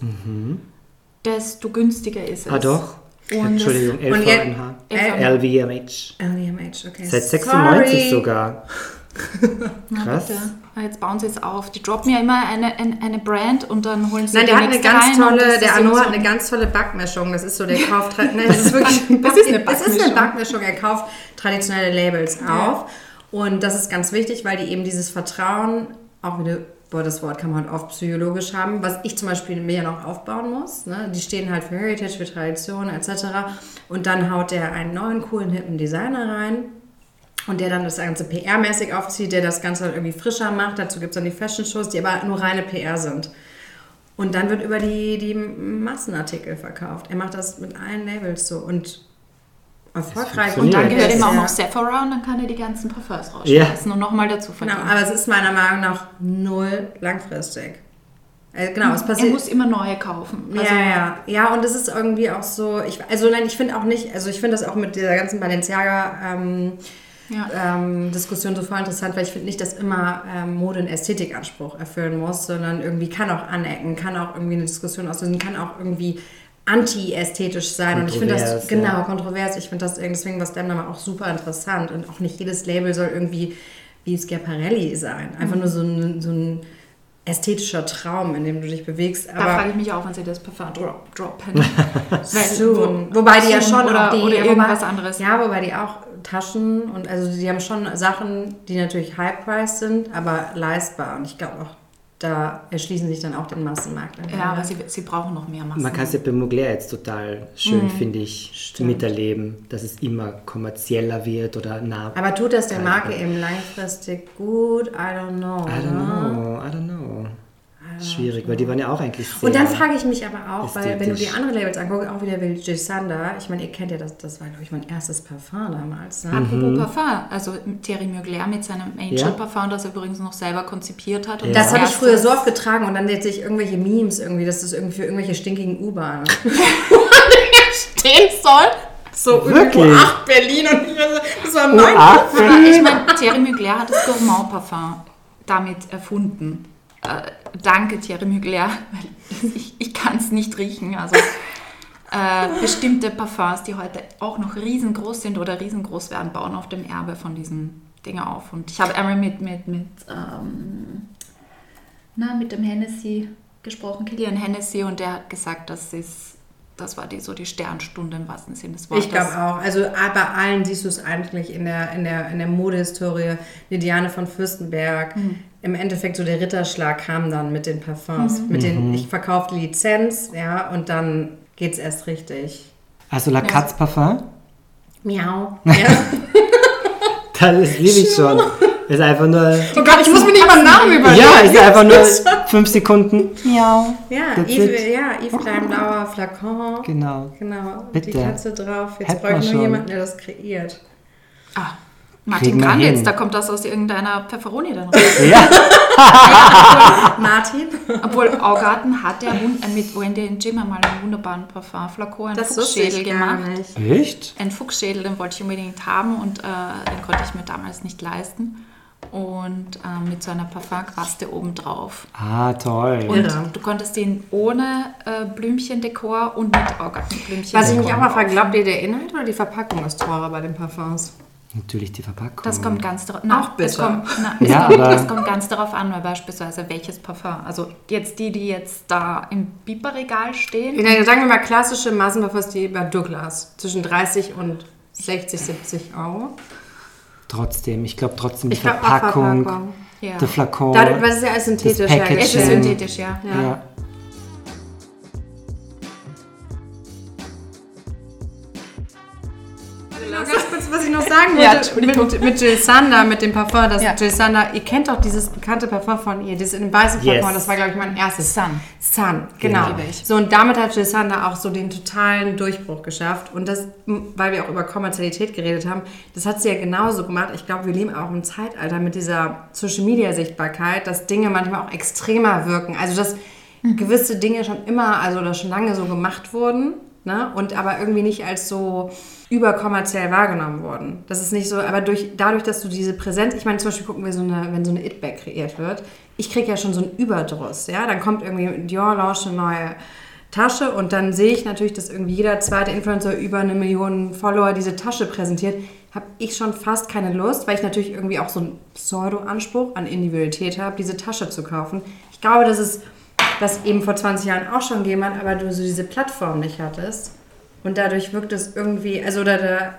Speaker 4: desto günstiger ist es.
Speaker 2: Ah doch.
Speaker 4: Und
Speaker 2: Entschuldigung, LVMH. LVMH.
Speaker 3: LVMH, okay.
Speaker 2: Seit 96
Speaker 3: Sorry.
Speaker 2: sogar.
Speaker 4: Na
Speaker 2: Krass.
Speaker 4: bitte. Ah, Jetzt bauen sie es auf. Die droppen ja immer eine, eine, eine Brand und dann holen sie
Speaker 3: Nein,
Speaker 4: die
Speaker 3: der hat eine ganz tolle, der
Speaker 4: so
Speaker 3: hat eine ganz tolle Backmischung. Das ist so, der kauft, nein, das ist wirklich,
Speaker 4: Das ist eine
Speaker 3: Es ist eine
Speaker 4: Backmischung.
Speaker 3: Backmischung. Er kauft traditionelle Labels auf. Und das ist ganz wichtig, weil die eben dieses Vertrauen, auch wieder, boah, das Wort kann man halt oft psychologisch haben, was ich zum Beispiel mir ja noch aufbauen muss. Ne? Die stehen halt für Heritage, für Tradition etc. Und dann haut der einen neuen, coolen, hippen Designer rein. Und der dann das Ganze PR-mäßig aufzieht, der das Ganze halt irgendwie frischer macht. Dazu gibt es dann die Fashion-Shows, die aber nur reine PR sind. Und dann wird über die, die Massenartikel verkauft. Er macht das mit allen Labels so und erfolgreich.
Speaker 4: Und dann gehört
Speaker 2: Ja.
Speaker 4: ihm auch
Speaker 3: Ja.
Speaker 4: noch Sephora und dann kann er die ganzen Parfums
Speaker 2: Ja.
Speaker 4: rausschmeißen und nochmal dazu
Speaker 3: Genau,
Speaker 4: verdienen.
Speaker 3: aber es ist meiner Meinung nach null langfristig. Äh, genau, es
Speaker 4: er
Speaker 3: passiert.
Speaker 4: muss immer neue kaufen. Also,
Speaker 3: ja, ja, ja, und es ist irgendwie auch so, ich, also nein, ich finde auch nicht, also ich finde das auch mit dieser ganzen Balenciaga ähm,
Speaker 4: Ja.
Speaker 3: ähm, Diskussion so voll interessant, weil ich finde nicht, dass immer ähm, Mode einen Ästhetikanspruch erfüllen muss, sondern irgendwie kann auch anecken, kann auch irgendwie eine Diskussion auslösen, kann auch irgendwie anti-ästhetisch sein. Und ich finde das, genau,
Speaker 2: ja.
Speaker 3: kontrovers. Ich finde das deswegen, was Dan auch super interessant. Und auch nicht jedes Label soll irgendwie wie Schiaparelli sein. Einfach nur so ein, so ein ästhetischer Traum, in dem du dich bewegst.
Speaker 4: Da
Speaker 3: Aber
Speaker 4: frage ich mich auch, wenn sie das Parfum drop, droppen.
Speaker 3: Soon. Wobei die ja schon
Speaker 4: oder-
Speaker 3: auch die,
Speaker 4: oder irgendwas anderes.
Speaker 3: Ja, wobei die auch Taschen und also die haben schon Sachen, die natürlich high-priced sind, aber leistbar. Und ich glaube auch, da erschließen sich dann auch den Massenmarkt.
Speaker 4: Ja, aber sie, sie brauchen noch mehr Massen.
Speaker 2: Man kann es ja bei Mugler jetzt total schön, finde ich,
Speaker 3: Stimmt.
Speaker 2: miterleben, dass es immer kommerzieller wird oder nah.
Speaker 3: aber tut das der Marke eben langfristig gut? I don't know.
Speaker 2: I don't
Speaker 3: ne?
Speaker 2: know, I don't know. Schwierig, weil die waren ja auch eigentlich sehr...
Speaker 3: Und dann frage ich mich aber auch, weil wenn du die anderen Labels anguckst, auch wieder will J. Sander, ich meine, ihr kennt ja das, das war glaube ich mein erstes Parfum damals. Ne?
Speaker 4: Apropos Parfum, also Thierry Mugler mit seinem Angel
Speaker 2: Ja.
Speaker 4: Parfum, das er übrigens noch selber konzipiert hat. Und
Speaker 3: Das habe ich früher so oft getragen und dann sehe ich irgendwelche Memes irgendwie, dass das irgendwie für irgendwelche stinkigen U-Bahnen
Speaker 4: stehen soll.
Speaker 3: So
Speaker 2: Wirklich?
Speaker 3: irgendwo, ach, Berlin und ich so, das war mein
Speaker 2: ach,
Speaker 4: Aber ich meine, Thierry Mugler hat das Gourmand Parfum damit erfunden. Äh, danke, Thierry Mugler, weil ich, ich kann es nicht riechen. Also äh, bestimmte Parfums, die heute auch noch riesengroß sind oder riesengroß werden, bauen auf dem Erbe von diesen Dingen auf. Und ich habe einmal mit, mit, mit, ähm, na, mit dem Hennessy gesprochen, Kilian Hennessy, und der hat gesagt, das ist, das war die, so die Sternstunde im wahrsten Sinne des Wortes.
Speaker 3: Ich glaube auch. Also ah, bei allen siehst du es eigentlich in der, in der, in der Modehistorie. Die Diane von Fürstenberg. Im Endeffekt so der Ritterschlag kam dann mit den Parfums. Mit den, ich verkaufe die Lizenz, ja, und dann geht es erst richtig.
Speaker 2: Also La Katz Parfum,
Speaker 3: Miau. Ja.
Speaker 2: das liebe ich schon. Ist einfach nur.
Speaker 3: Oh Gott, ich muss mir nicht mal einen Namen überlegen.
Speaker 2: Ja, ist einfach nur fünf Sekunden.
Speaker 3: Ja,
Speaker 2: That's
Speaker 3: Yves, ja, Yves Kleinblauer Flakon.
Speaker 2: Genau.
Speaker 3: Genau,
Speaker 2: Bitte.
Speaker 3: die Katze drauf. Jetzt ich
Speaker 2: wir
Speaker 3: nur
Speaker 2: schon.
Speaker 3: jemanden, der das kreiert.
Speaker 4: Ah, Martin Granditz, da kommt das aus irgendeiner Pfefferoni dann raus.
Speaker 2: Ja,
Speaker 3: Martin?
Speaker 4: Obwohl Augarten hat ja mit Wendy und Jim einmal einen wunderbaren Parfum-Flakon, einen
Speaker 3: Das
Speaker 4: Fuchsschädel
Speaker 3: ich gar
Speaker 4: gemacht.
Speaker 3: nicht.
Speaker 2: echt?
Speaker 4: Einen Fuchsschädel, den wollte ich unbedingt haben und äh, den konnte ich mir damals nicht leisten. Und äh, mit so einer Parfumquaste obendrauf.
Speaker 2: Ah, toll.
Speaker 4: Und
Speaker 3: Irre.
Speaker 4: du konntest den ohne äh, Blümchendekor und mit Augartenblümchen.
Speaker 3: Was ich mich auch mal frage, glaubt ihr, der Inhalt oder die Verpackung ist teurer bei den Parfums?
Speaker 2: Natürlich die Verpackung.
Speaker 4: Das kommt ganz darauf
Speaker 3: Auch
Speaker 4: das
Speaker 3: bitter.
Speaker 4: kommt, na, das,
Speaker 2: Ja,
Speaker 4: kommt,
Speaker 2: aber-
Speaker 4: das kommt ganz darauf an, weil beispielsweise welches Parfum. Also jetzt die, die jetzt da im Biberregal stehen.
Speaker 3: Ja, sagen wir mal klassische Massenparfums, die bei Douglas zwischen 30 und 60, 70 Euro.
Speaker 2: Trotzdem, ich glaube trotzdem die
Speaker 3: Ich
Speaker 2: Verpackung,
Speaker 3: Verpackung.
Speaker 4: Ja.
Speaker 2: der Flakon.
Speaker 3: Dadurch, weil es ist ja alles synthetisch
Speaker 2: Packaging.
Speaker 4: Es ist
Speaker 3: hergestellt.
Speaker 4: synthetisch, ja.
Speaker 3: Ja.
Speaker 2: ja.
Speaker 3: Ganz kurz, was ich noch sagen
Speaker 4: Ja,
Speaker 3: wollte
Speaker 4: Entschuldigung.
Speaker 3: mit, mit Jill Sander, mit dem Parfum. Das
Speaker 4: Ja.
Speaker 3: Jill Sander, ihr kennt doch dieses bekannte Parfum von ihr, dieses in dem weißen
Speaker 2: Yes.
Speaker 3: Flakon, das war, glaube ich, mein erstes.
Speaker 4: Sun.
Speaker 3: Sun, genau.
Speaker 4: ich.
Speaker 3: So, und damit hat Jill Sander auch so den totalen Durchbruch geschafft. Und das, weil wir auch über Kommerzialität geredet haben, das hat sie ja genauso gemacht. Ich glaube, wir leben auch im Zeitalter mit dieser Social-Media-Sichtbarkeit, dass Dinge manchmal auch extremer wirken. Also, dass gewisse Dinge schon immer, also oder schon lange so gemacht wurden, ne? und aber irgendwie nicht als so überkommerziell wahrgenommen wurden. Das ist nicht so, aber durch, dadurch, dass du diese Präsenz, ich meine, zum Beispiel gucken wir so eine, wenn so eine It-Bag kreiert wird, ich kriege ja schon so einen Überdruss, ja, dann kommt irgendwie Dior launcht eine neue Tasche und dann sehe ich natürlich, dass irgendwie jeder zweite Influencer über eine Million Follower diese Tasche präsentiert, habe ich schon fast keine Lust, weil ich natürlich irgendwie auch so einen Pseudo-Anspruch an Individualität habe, diese Tasche zu kaufen. Ich glaube, dass es das eben vor 20 Jahren auch schon gegeben hat, aber du so diese Plattform nicht hattest. Und dadurch wirkt es irgendwie, also oder da,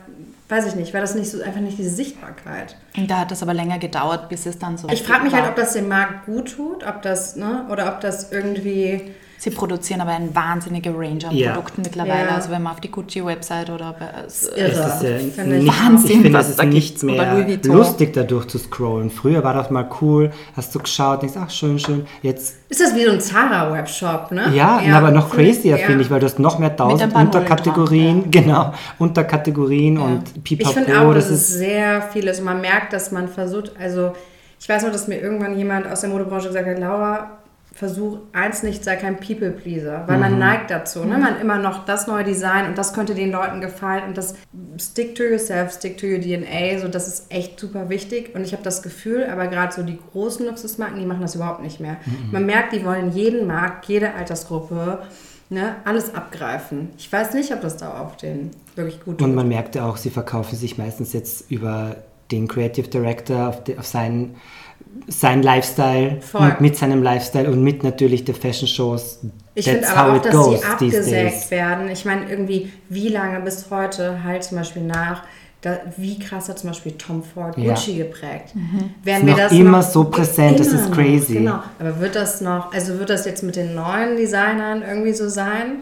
Speaker 3: weiß ich nicht, war das nicht so einfach nicht diese Sichtbarkeit.
Speaker 4: Und da hat das aber länger gedauert, bis es dann so.
Speaker 3: Ich frage mich
Speaker 4: war.
Speaker 3: halt, ob das dem Markt gut tut, ob das, ne, oder ob das irgendwie.
Speaker 4: Sie produzieren aber eine wahnsinnige Range an
Speaker 2: Ja.
Speaker 4: Produkten mittlerweile.
Speaker 3: Ja.
Speaker 4: Also wenn man auf die Gucci-Website oder bei, es-
Speaker 3: Irre.
Speaker 2: Es ist ja
Speaker 3: finde ich.
Speaker 2: nicht,
Speaker 4: Wahnsinn,
Speaker 2: ich finde,
Speaker 4: was
Speaker 2: es ist
Speaker 4: da
Speaker 2: nicht mehr lustig, da durchzuscrollen. Früher war das mal cool, hast du geschaut, denkst, ach, schön, schön. Jetzt,
Speaker 3: Ist das wie so ein Zara-Webshop, ne?
Speaker 2: ja, aber noch
Speaker 3: ich,
Speaker 2: crazier,
Speaker 3: ja.
Speaker 2: finde ich, weil du hast noch mehr tausend Unterkategorien, genau, Unterkategorien und
Speaker 3: Ich
Speaker 2: pipapo.
Speaker 3: finde auch,
Speaker 2: das
Speaker 3: dass es
Speaker 2: ist,
Speaker 3: sehr viel ist. Und man merkt, dass man versucht, also ich weiß noch, dass mir irgendwann jemand aus der Modebranche gesagt hat, Laura, versuch eins nicht, sei kein People-Pleaser. Weil
Speaker 2: Mhm.
Speaker 3: man neigt dazu, ne? Man immer noch das neue Design und das könnte den Leuten gefallen und das stick to yourself, stick to your DNA, so das ist echt super wichtig. Und ich habe das Gefühl, aber gerade so die großen Luxusmarken, die machen das überhaupt nicht mehr.
Speaker 2: Mhm.
Speaker 3: Man merkt, die wollen jeden Markt, jede Altersgruppe, ne, alles abgreifen. Ich weiß nicht, ob das da auf den wirklich gut
Speaker 2: und man merkte auch, sie verkaufen sich meistens jetzt über den Creative Director auf, de, auf seinen, seinen Lifestyle
Speaker 3: Voll.
Speaker 2: und mit seinem Lifestyle und mit natürlich der Fashion Shows.
Speaker 3: Ich finde aber
Speaker 2: how
Speaker 3: auch,
Speaker 2: it
Speaker 3: dass
Speaker 2: goes
Speaker 3: sie abgesägt werden. Ich meine, irgendwie, wie lange bis heute halt zum Beispiel nach, da, wie krass hat zum Beispiel Tom Ford
Speaker 2: Ja.
Speaker 3: Gucci geprägt.
Speaker 4: Mhm.
Speaker 3: Werden
Speaker 2: Ist noch immer so präsent, das ist crazy.
Speaker 3: Noch, genau. Aber wird das noch, also wird das jetzt mit den neuen Designern irgendwie so sein?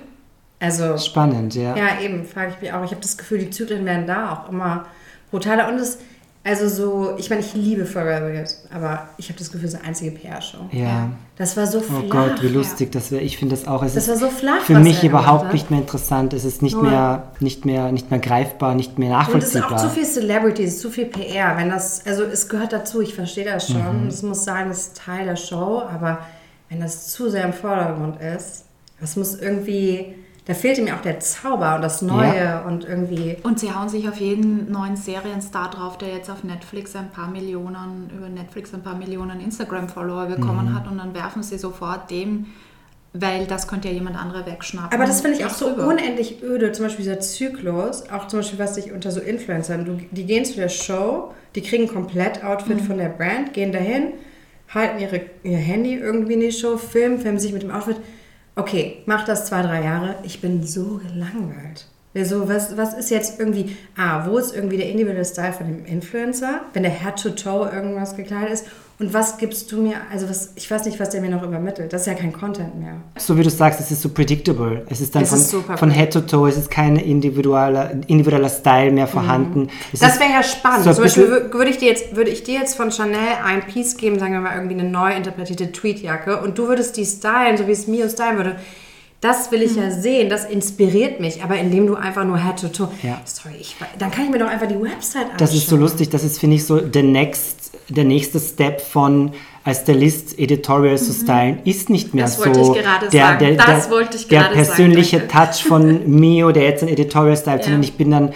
Speaker 3: Also,
Speaker 2: Spannend, ja.
Speaker 3: ja, eben, frage ich mich auch. Ich habe das Gefühl, die Zyklen werden da auch immer brutaler. Und es, also so, ich meine, ich liebe Forever Yours, aber ich habe das Gefühl, es ist eine einzige PR-Show.
Speaker 2: ja.
Speaker 3: Das war so flach.
Speaker 2: Oh Gott, wie lustig das wäre. Ich finde das auch. Es
Speaker 3: Das
Speaker 2: ist
Speaker 3: war so flach,
Speaker 2: für mich
Speaker 3: er
Speaker 2: überhaupt
Speaker 3: hat.
Speaker 2: nicht mehr interessant. Es ist nicht
Speaker 3: Null.
Speaker 2: mehr, nicht mehr, nicht mehr greifbar, nicht mehr
Speaker 3: Und es ist
Speaker 2: nachvollziehbar.
Speaker 3: auch zu viel Celebrity, es ist zu viel PR. Wenn das, also es gehört dazu, ich verstehe das schon. Es muss sein, das ist Teil der Show, aber wenn das zu sehr im Vordergrund ist, das muss irgendwie, da fehlt ihm ja auch der Zauber und das Neue und irgendwie.
Speaker 4: Und sie hauen sich auf jeden neuen Serienstar drauf, der jetzt auf Netflix ein paar Millionen, über Netflix ein paar Millionen Instagram-Follower bekommen
Speaker 2: Mhm.
Speaker 4: hat und dann werfen sie sofort dem, weil das könnte ja jemand anderer wegschnappen.
Speaker 3: Aber das finde ich auch so
Speaker 4: drüber.
Speaker 3: unendlich öde, zum Beispiel dieser Zyklus, auch zum Beispiel was sich unter so Influencern, du, die gehen zu der Show, die kriegen ein Komplett-Outfit von der Brand, gehen dahin, halten ihre, ihr Handy irgendwie in die Show, filmen, filmen sich mit dem Outfit. Okay, mach das zwei, drei Jahre. Ich bin so gelangweilt. So, was, was ist jetzt irgendwie, ah, wo ist irgendwie der individuelle Style von dem Influencer, wenn der Head-to-Toe irgendwas gekleidet ist? Und was gibst du mir, also was, ich weiß nicht, was der mir noch übermittelt. Das ist ja kein Content mehr.
Speaker 2: So wie du sagst, es ist so predictable. Es ist dann
Speaker 3: Es
Speaker 2: von,
Speaker 3: ist super
Speaker 2: von Head to Toe, es ist kein individueller, individueller Style mehr vorhanden. Es
Speaker 3: Das wäre ja spannend.
Speaker 2: so
Speaker 3: Zum Beispiel würde ich, dir jetzt, würde ich dir jetzt von Chanel ein Piece geben, sagen wir mal irgendwie eine neu interpretierte Tweetjacke und du würdest die stylen, so wie es Mio stylen würde. Das will ich ja sehen, das inspiriert mich, aber indem du einfach nur Head to Toe.
Speaker 2: Ja.
Speaker 3: Sorry, ich, dann kann ich mir doch einfach die Website anschauen.
Speaker 2: Das ist so lustig, das ist, finde ich, so der, next, der nächste Step von als Stylist Editorials zu stylen, ist nicht mehr
Speaker 4: Mhm. Das
Speaker 2: so der,
Speaker 4: sagen.
Speaker 2: der, der,
Speaker 4: wollte ich
Speaker 2: der
Speaker 4: gerade sagen,
Speaker 2: persönliche
Speaker 4: danke.
Speaker 2: Touch von Mio, der jetzt ein Editorial stylt,
Speaker 4: Ja.
Speaker 2: sondern ich bin dann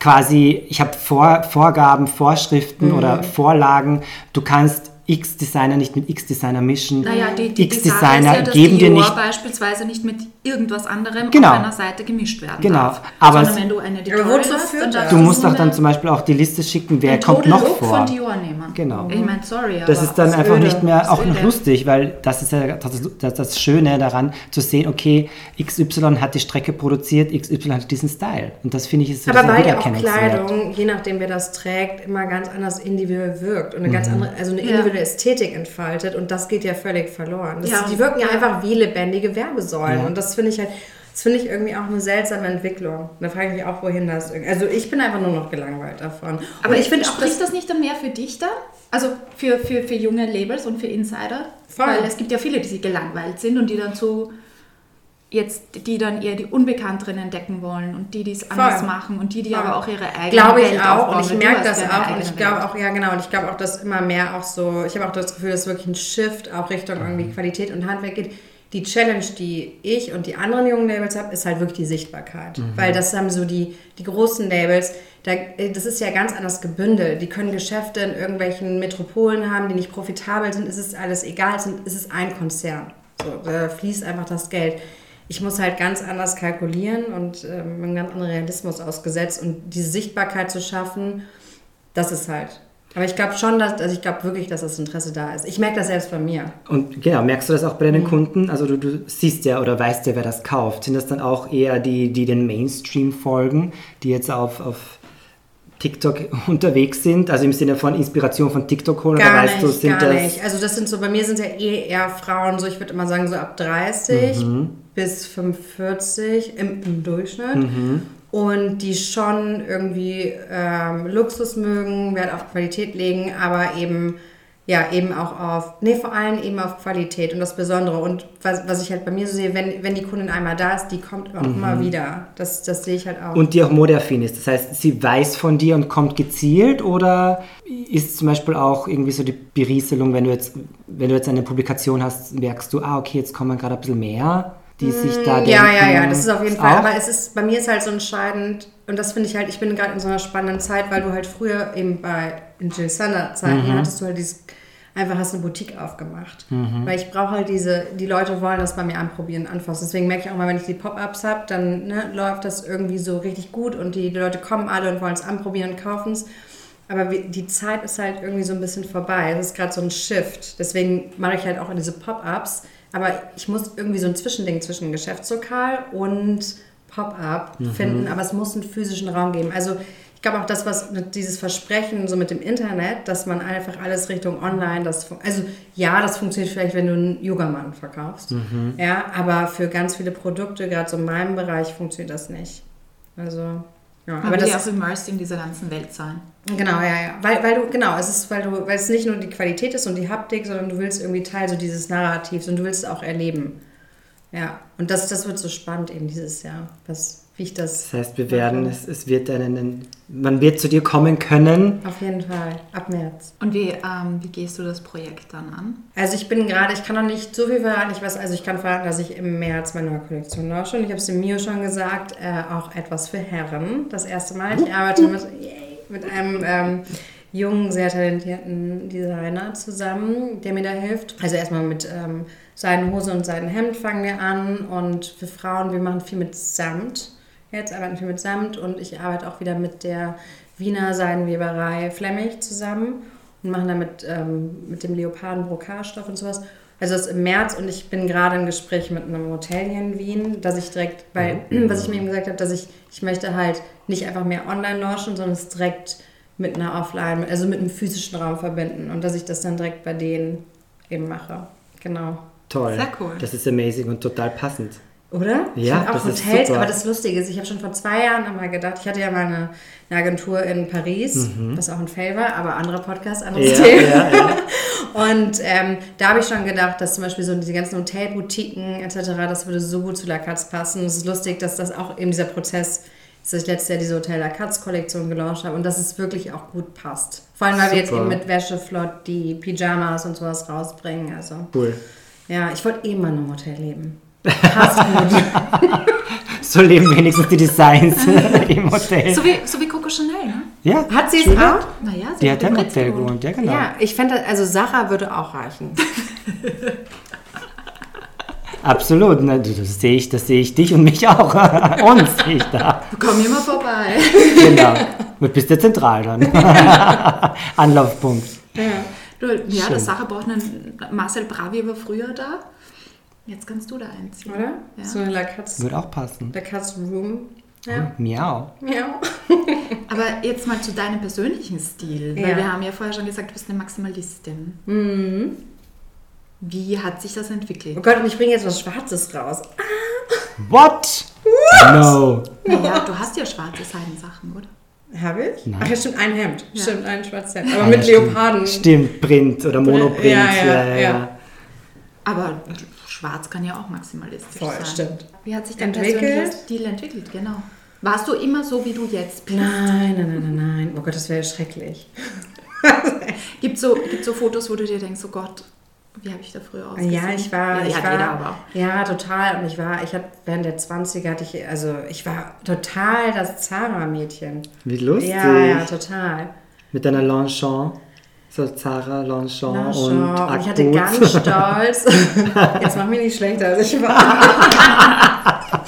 Speaker 2: quasi, ich habe Vor, Vorgaben, Vorschriften
Speaker 4: Mhm.
Speaker 2: oder Vorlagen. Du kannst X-Designer nicht mit X-Designer mischen.
Speaker 4: Naja, die, die,
Speaker 2: X-Designer
Speaker 4: ja,
Speaker 2: geben
Speaker 4: die
Speaker 2: dir
Speaker 4: Dior
Speaker 2: nicht
Speaker 4: beispielsweise nicht mit irgendwas anderem
Speaker 2: Genau.
Speaker 4: auf einer Seite gemischt werden
Speaker 2: Genau.
Speaker 4: darf.
Speaker 2: Aber
Speaker 4: Sondern wenn du eine
Speaker 3: wozu
Speaker 4: hast,
Speaker 3: führt
Speaker 4: dann
Speaker 3: das?
Speaker 4: darfst
Speaker 2: Du musst auch dann zum Beispiel auch die Liste schicken, wer kommt noch
Speaker 4: Look
Speaker 2: vor.
Speaker 4: von Dior nehmen.
Speaker 2: Genau.
Speaker 4: Ich meine, sorry,
Speaker 2: Das
Speaker 4: aber
Speaker 2: ist dann einfach
Speaker 3: öde.
Speaker 2: nicht mehr auch noch lustig, weil das ist ja das, das, das Schöne daran, zu sehen, okay, XY hat die Strecke produziert, XY hat diesen Style. Und das finde ich ist so
Speaker 3: Aber weil ja auch. Kleidung, je nachdem wer das trägt, immer ganz anders individuell wirkt und eine ganz
Speaker 2: Mhm.
Speaker 3: andere, also eine
Speaker 4: Ja.
Speaker 3: Individuelle Ästhetik entfaltet und das geht ja völlig verloren. Das,
Speaker 4: Ja.
Speaker 3: die wirken ja einfach wie lebendige Werbesäulen
Speaker 2: Ja.
Speaker 3: und das finde ich halt, das finde ich irgendwie auch eine seltsame Entwicklung. Da frage ich mich auch, wohin das irgendwie, also ich bin einfach nur noch gelangweilt davon.
Speaker 4: Aber
Speaker 3: und
Speaker 4: ich finde,
Speaker 3: auch
Speaker 4: spricht das nicht dann mehr für dich dann? Also für, für, für junge Labels und für Insider?
Speaker 3: Voll.
Speaker 4: Weil es gibt ja viele, die sich gelangweilt sind und die dann so jetzt, die dann eher die Unbekannteren entdecken wollen und die, die es anders
Speaker 3: Voll.
Speaker 4: machen und die, die
Speaker 3: Voll.
Speaker 4: aber auch ihre eigene
Speaker 3: Glaube ich
Speaker 4: Welt
Speaker 3: auch und ich merke das auch und ich glaube auch, ja genau, und ich glaube auch, dass immer mehr auch so, ich habe auch das Gefühl, dass wirklich ein Shift auch Richtung irgendwie Qualität und Handwerk geht. Die Challenge, die ich und die anderen jungen Labels haben, ist halt wirklich die Sichtbarkeit. Weil das haben so die, die großen Labels, da, das ist ja ganz anders gebündelt. Die können Geschäfte in irgendwelchen Metropolen haben, die nicht profitabel sind, es ist alles egal, es ist- es ist ein Konzern. So, da fließt einfach das Geld. Ich muss halt ganz anders kalkulieren und ähm, einen ganz anderen Realismus ausgesetzt und diese Sichtbarkeit zu schaffen, das ist halt. Aber ich glaube schon, dass, also ich glaube wirklich, dass das Interesse da ist. Ich merke das selbst bei mir.
Speaker 2: Und genau, merkst du das auch bei
Speaker 3: Mhm.
Speaker 2: deinen Kunden? Also du, du siehst ja oder weißt ja, wer das kauft. Sind das dann auch eher die, die den Mainstream folgen, die jetzt auf, auf TikTok unterwegs sind? Also im Sinne von Inspiration von TikTok holen? oder
Speaker 3: Gar
Speaker 2: weißt
Speaker 3: nicht,
Speaker 2: du, sind
Speaker 3: gar
Speaker 2: das
Speaker 3: nicht. Also das sind so, bei mir sind ja eh eher Frauen, so ich würde immer sagen, so ab 30
Speaker 2: Mhm.
Speaker 3: bis 45 im, im Durchschnitt.
Speaker 2: Mhm.
Speaker 3: Und die schon irgendwie ähm, Luxus mögen, Wert auf Qualität legen, aber eben, ja, eben auch auf, nee, vor allem eben auf Qualität und das Besondere. Und was, was ich halt bei mir so sehe, wenn, wenn die Kundin einmal da ist, die kommt auch immer wieder. Das, das sehe ich halt auch.
Speaker 2: Mhm. Und die auch modeaffin ist. Das heißt, sie weiß von dir und kommt gezielt oder ist zum Beispiel auch irgendwie so die Berieselung, wenn du jetzt, wenn du jetzt eine Publikation hast, merkst du, ah, okay, jetzt kommen gerade ein bisschen mehr, die sich da denken.
Speaker 3: Mm, Ja, ja, ja, das ist auf jeden Fall.
Speaker 2: auch?
Speaker 3: Aber es ist, bei mir ist halt so entscheidend, und das finde ich halt, ich bin gerade in so einer spannenden Zeit, weil du halt früher eben bei in Jill Sander Zeiten
Speaker 2: Mhm.
Speaker 3: hattest du halt dieses, einfach hast eine Boutique aufgemacht.
Speaker 2: Mhm.
Speaker 3: Weil ich brauche halt diese, die Leute wollen das bei mir anprobieren, anfassen. Deswegen merke ich auch mal, wenn ich die Pop-Ups habe, dann ne, läuft das irgendwie so richtig gut und die Leute kommen alle und wollen es anprobieren und kaufen es. Aber die Zeit ist halt irgendwie so ein bisschen vorbei. Es ist gerade so ein Shift. Deswegen mache ich halt auch diese Pop-Ups. Aber ich muss irgendwie so ein Zwischending zwischen Geschäftslokal und Pop-Up finden. Aber es muss einen physischen Raum geben. Also ich glaube auch das, was dieses Versprechen so mit dem Internet, dass man einfach alles Richtung Online, das also ja, das funktioniert vielleicht, wenn du einen Yogamann verkaufst. Ja, aber für ganz viele Produkte, gerade so in meinem Bereich, funktioniert das nicht. Also ja,
Speaker 4: Man
Speaker 3: aber
Speaker 4: will
Speaker 3: das
Speaker 4: ja auch immersed in dieser ganzen Welt sein.
Speaker 3: Genau, ja, ja. Weil, weil du, genau, es ist, weil du, weil es nicht nur die Qualität ist und die Haptik, sondern du willst irgendwie Teil so dieses Narrativs und du willst es auch erleben. Ja. Und das, das wird so spannend eben dieses Jahr, was, wie ich das.
Speaker 2: Das heißt, wir werden, es, es wird einen, man wird zu dir kommen können.
Speaker 3: Auf jeden Fall, ab März.
Speaker 4: Und wie, ähm, wie gehst du das Projekt dann an?
Speaker 3: Also ich bin gerade, ich kann noch nicht so viel verraten, ich weiß, also ich kann verraten, dass ich im März meine neue Kollektion launche und ich habe es dem Mio schon gesagt, äh, auch etwas für Herren, das erste Mal. Ich arbeite mit, yay, mit einem ähm, jungen, sehr talentierten Designer zusammen, der mir da hilft. Also erstmal mit ähm, Seidenhose und Seidenhemd fangen wir an und für Frauen, wir machen viel mit Samt. Jetzt arbeiten wir mit Samt und ich arbeite auch wieder mit der Wiener Seidenweberei Flemmig zusammen und machen damit ähm, mit dem Leoparden Brokatstoff und sowas. Also es ist im März und ich bin gerade im Gespräch mit einem Hotel hier in Wien, dass ich direkt, weil, was ich mir eben gesagt habe, dass ich, ich möchte halt nicht einfach mehr online launchen, sondern es direkt mit einer Offline, also mit einem physischen Raum verbinden und dass ich das dann direkt bei denen eben mache. Genau.
Speaker 2: Toll.
Speaker 4: Sehr cool.
Speaker 2: Das ist amazing und total passend.
Speaker 3: Oder?
Speaker 2: Ja,
Speaker 3: auch
Speaker 2: das ist
Speaker 3: Hotels,
Speaker 2: super.
Speaker 3: aber das Lustige ist, ich habe schon vor zwei Jahren einmal gedacht, ich hatte ja mal eine, eine Agentur in Paris, was auch ein Fail war, aber anderer Podcast, anderes
Speaker 2: Mhm. Ja,
Speaker 3: Thema.
Speaker 2: ja, ja.
Speaker 3: Und ähm, da habe ich schon gedacht, dass zum Beispiel so diese ganzen Hotelboutiquen etc., das würde so gut zu La Katz passen. Es ist lustig, dass das auch eben dieser Prozess, dass ich letztes Jahr diese Hotel La Katz Kollektion gelauncht habe und dass es wirklich auch gut passt. Vor allem, weil wir jetzt
Speaker 2: Super.
Speaker 3: eben mit Wäsche flott die Pyjamas und sowas rausbringen. Also
Speaker 2: Cool.
Speaker 3: ja, ich wollte eh mal in einem Hotel leben. Passt gut.
Speaker 2: So leben wenigstens die Designs im Hotel.
Speaker 4: So wie, so wie Coco Chanel, ne?
Speaker 2: Ja,
Speaker 3: Hat sie es auch?
Speaker 4: Naja, sie
Speaker 2: Die hat ja
Speaker 4: im
Speaker 2: Hotel gewohnt, ja genau.
Speaker 3: Ja, ich fände, also Sarah würde auch reichen.
Speaker 2: Absolut, ne, das sehe ich, das sehe ich dich und mich auch. Uns sehe ich da.
Speaker 4: Komm hier mal vorbei.
Speaker 2: Genau. Du bist ja zentral dann. Anlaufpunkt.
Speaker 4: Du, ja,
Speaker 2: Schön.
Speaker 4: das Sache braucht einen. Marcel Bravi war früher da. Jetzt kannst du da einziehen.
Speaker 3: Oder?
Speaker 4: Ja.
Speaker 3: So eine La Katz,
Speaker 2: Würde auch passen.
Speaker 3: La Katz Room. Ja.
Speaker 2: Miau.
Speaker 3: Ja.
Speaker 4: Aber jetzt mal zu deinem persönlichen Stil. Weil
Speaker 3: Ja.
Speaker 4: wir haben ja vorher schon gesagt, du bist eine Maximalistin.
Speaker 3: Mhm.
Speaker 4: Wie hat sich das entwickelt?
Speaker 3: Oh Gott, und ich bringe jetzt was Schwarzes raus.
Speaker 2: What? No.
Speaker 4: Naja, du hast ja schwarze Seidensachen, oder?
Speaker 3: Habe ich?
Speaker 2: Nein.
Speaker 3: Ach ja, stimmt, ein Hemd.
Speaker 4: Ja.
Speaker 3: Stimmt, ein schwarzes Hemd. Aber
Speaker 2: Ah,
Speaker 3: mit
Speaker 2: ja, stimmt.
Speaker 3: Leoparden.
Speaker 2: Stimmt, Print oder Monoprint.
Speaker 3: Ja, ja, ja.
Speaker 4: Aber schwarz kann ja auch maximalistisch
Speaker 3: Voll,
Speaker 4: sein.
Speaker 3: stimmt.
Speaker 4: Wie hat sich dein
Speaker 3: Entwickelt?
Speaker 4: persönlicher Stil entwickelt? Genau. Warst du immer so, wie du jetzt bist?
Speaker 3: Nein, nein, nein, nein, nein. Oh Gott, das wäre schrecklich.
Speaker 4: Gibt so, gibt so Fotos, wo du dir denkst, oh Gott, wie habe ich da früher ausgesehen?
Speaker 3: Ja, ich war,
Speaker 4: Ja,
Speaker 3: ich war,
Speaker 4: jeder aber.
Speaker 3: ja, total. Und ich war, ich hatte während der 20er hatte ich, also ich war total das Zara-Mädchen.
Speaker 2: Wie lustig.
Speaker 3: Ja, ja, total.
Speaker 2: Mit deiner Longchamp. So Zara, Longchamp,
Speaker 3: Na,
Speaker 2: und.
Speaker 3: Und ich hatte ganz stolz. Jetzt mach mich nicht schlechter, als ich war.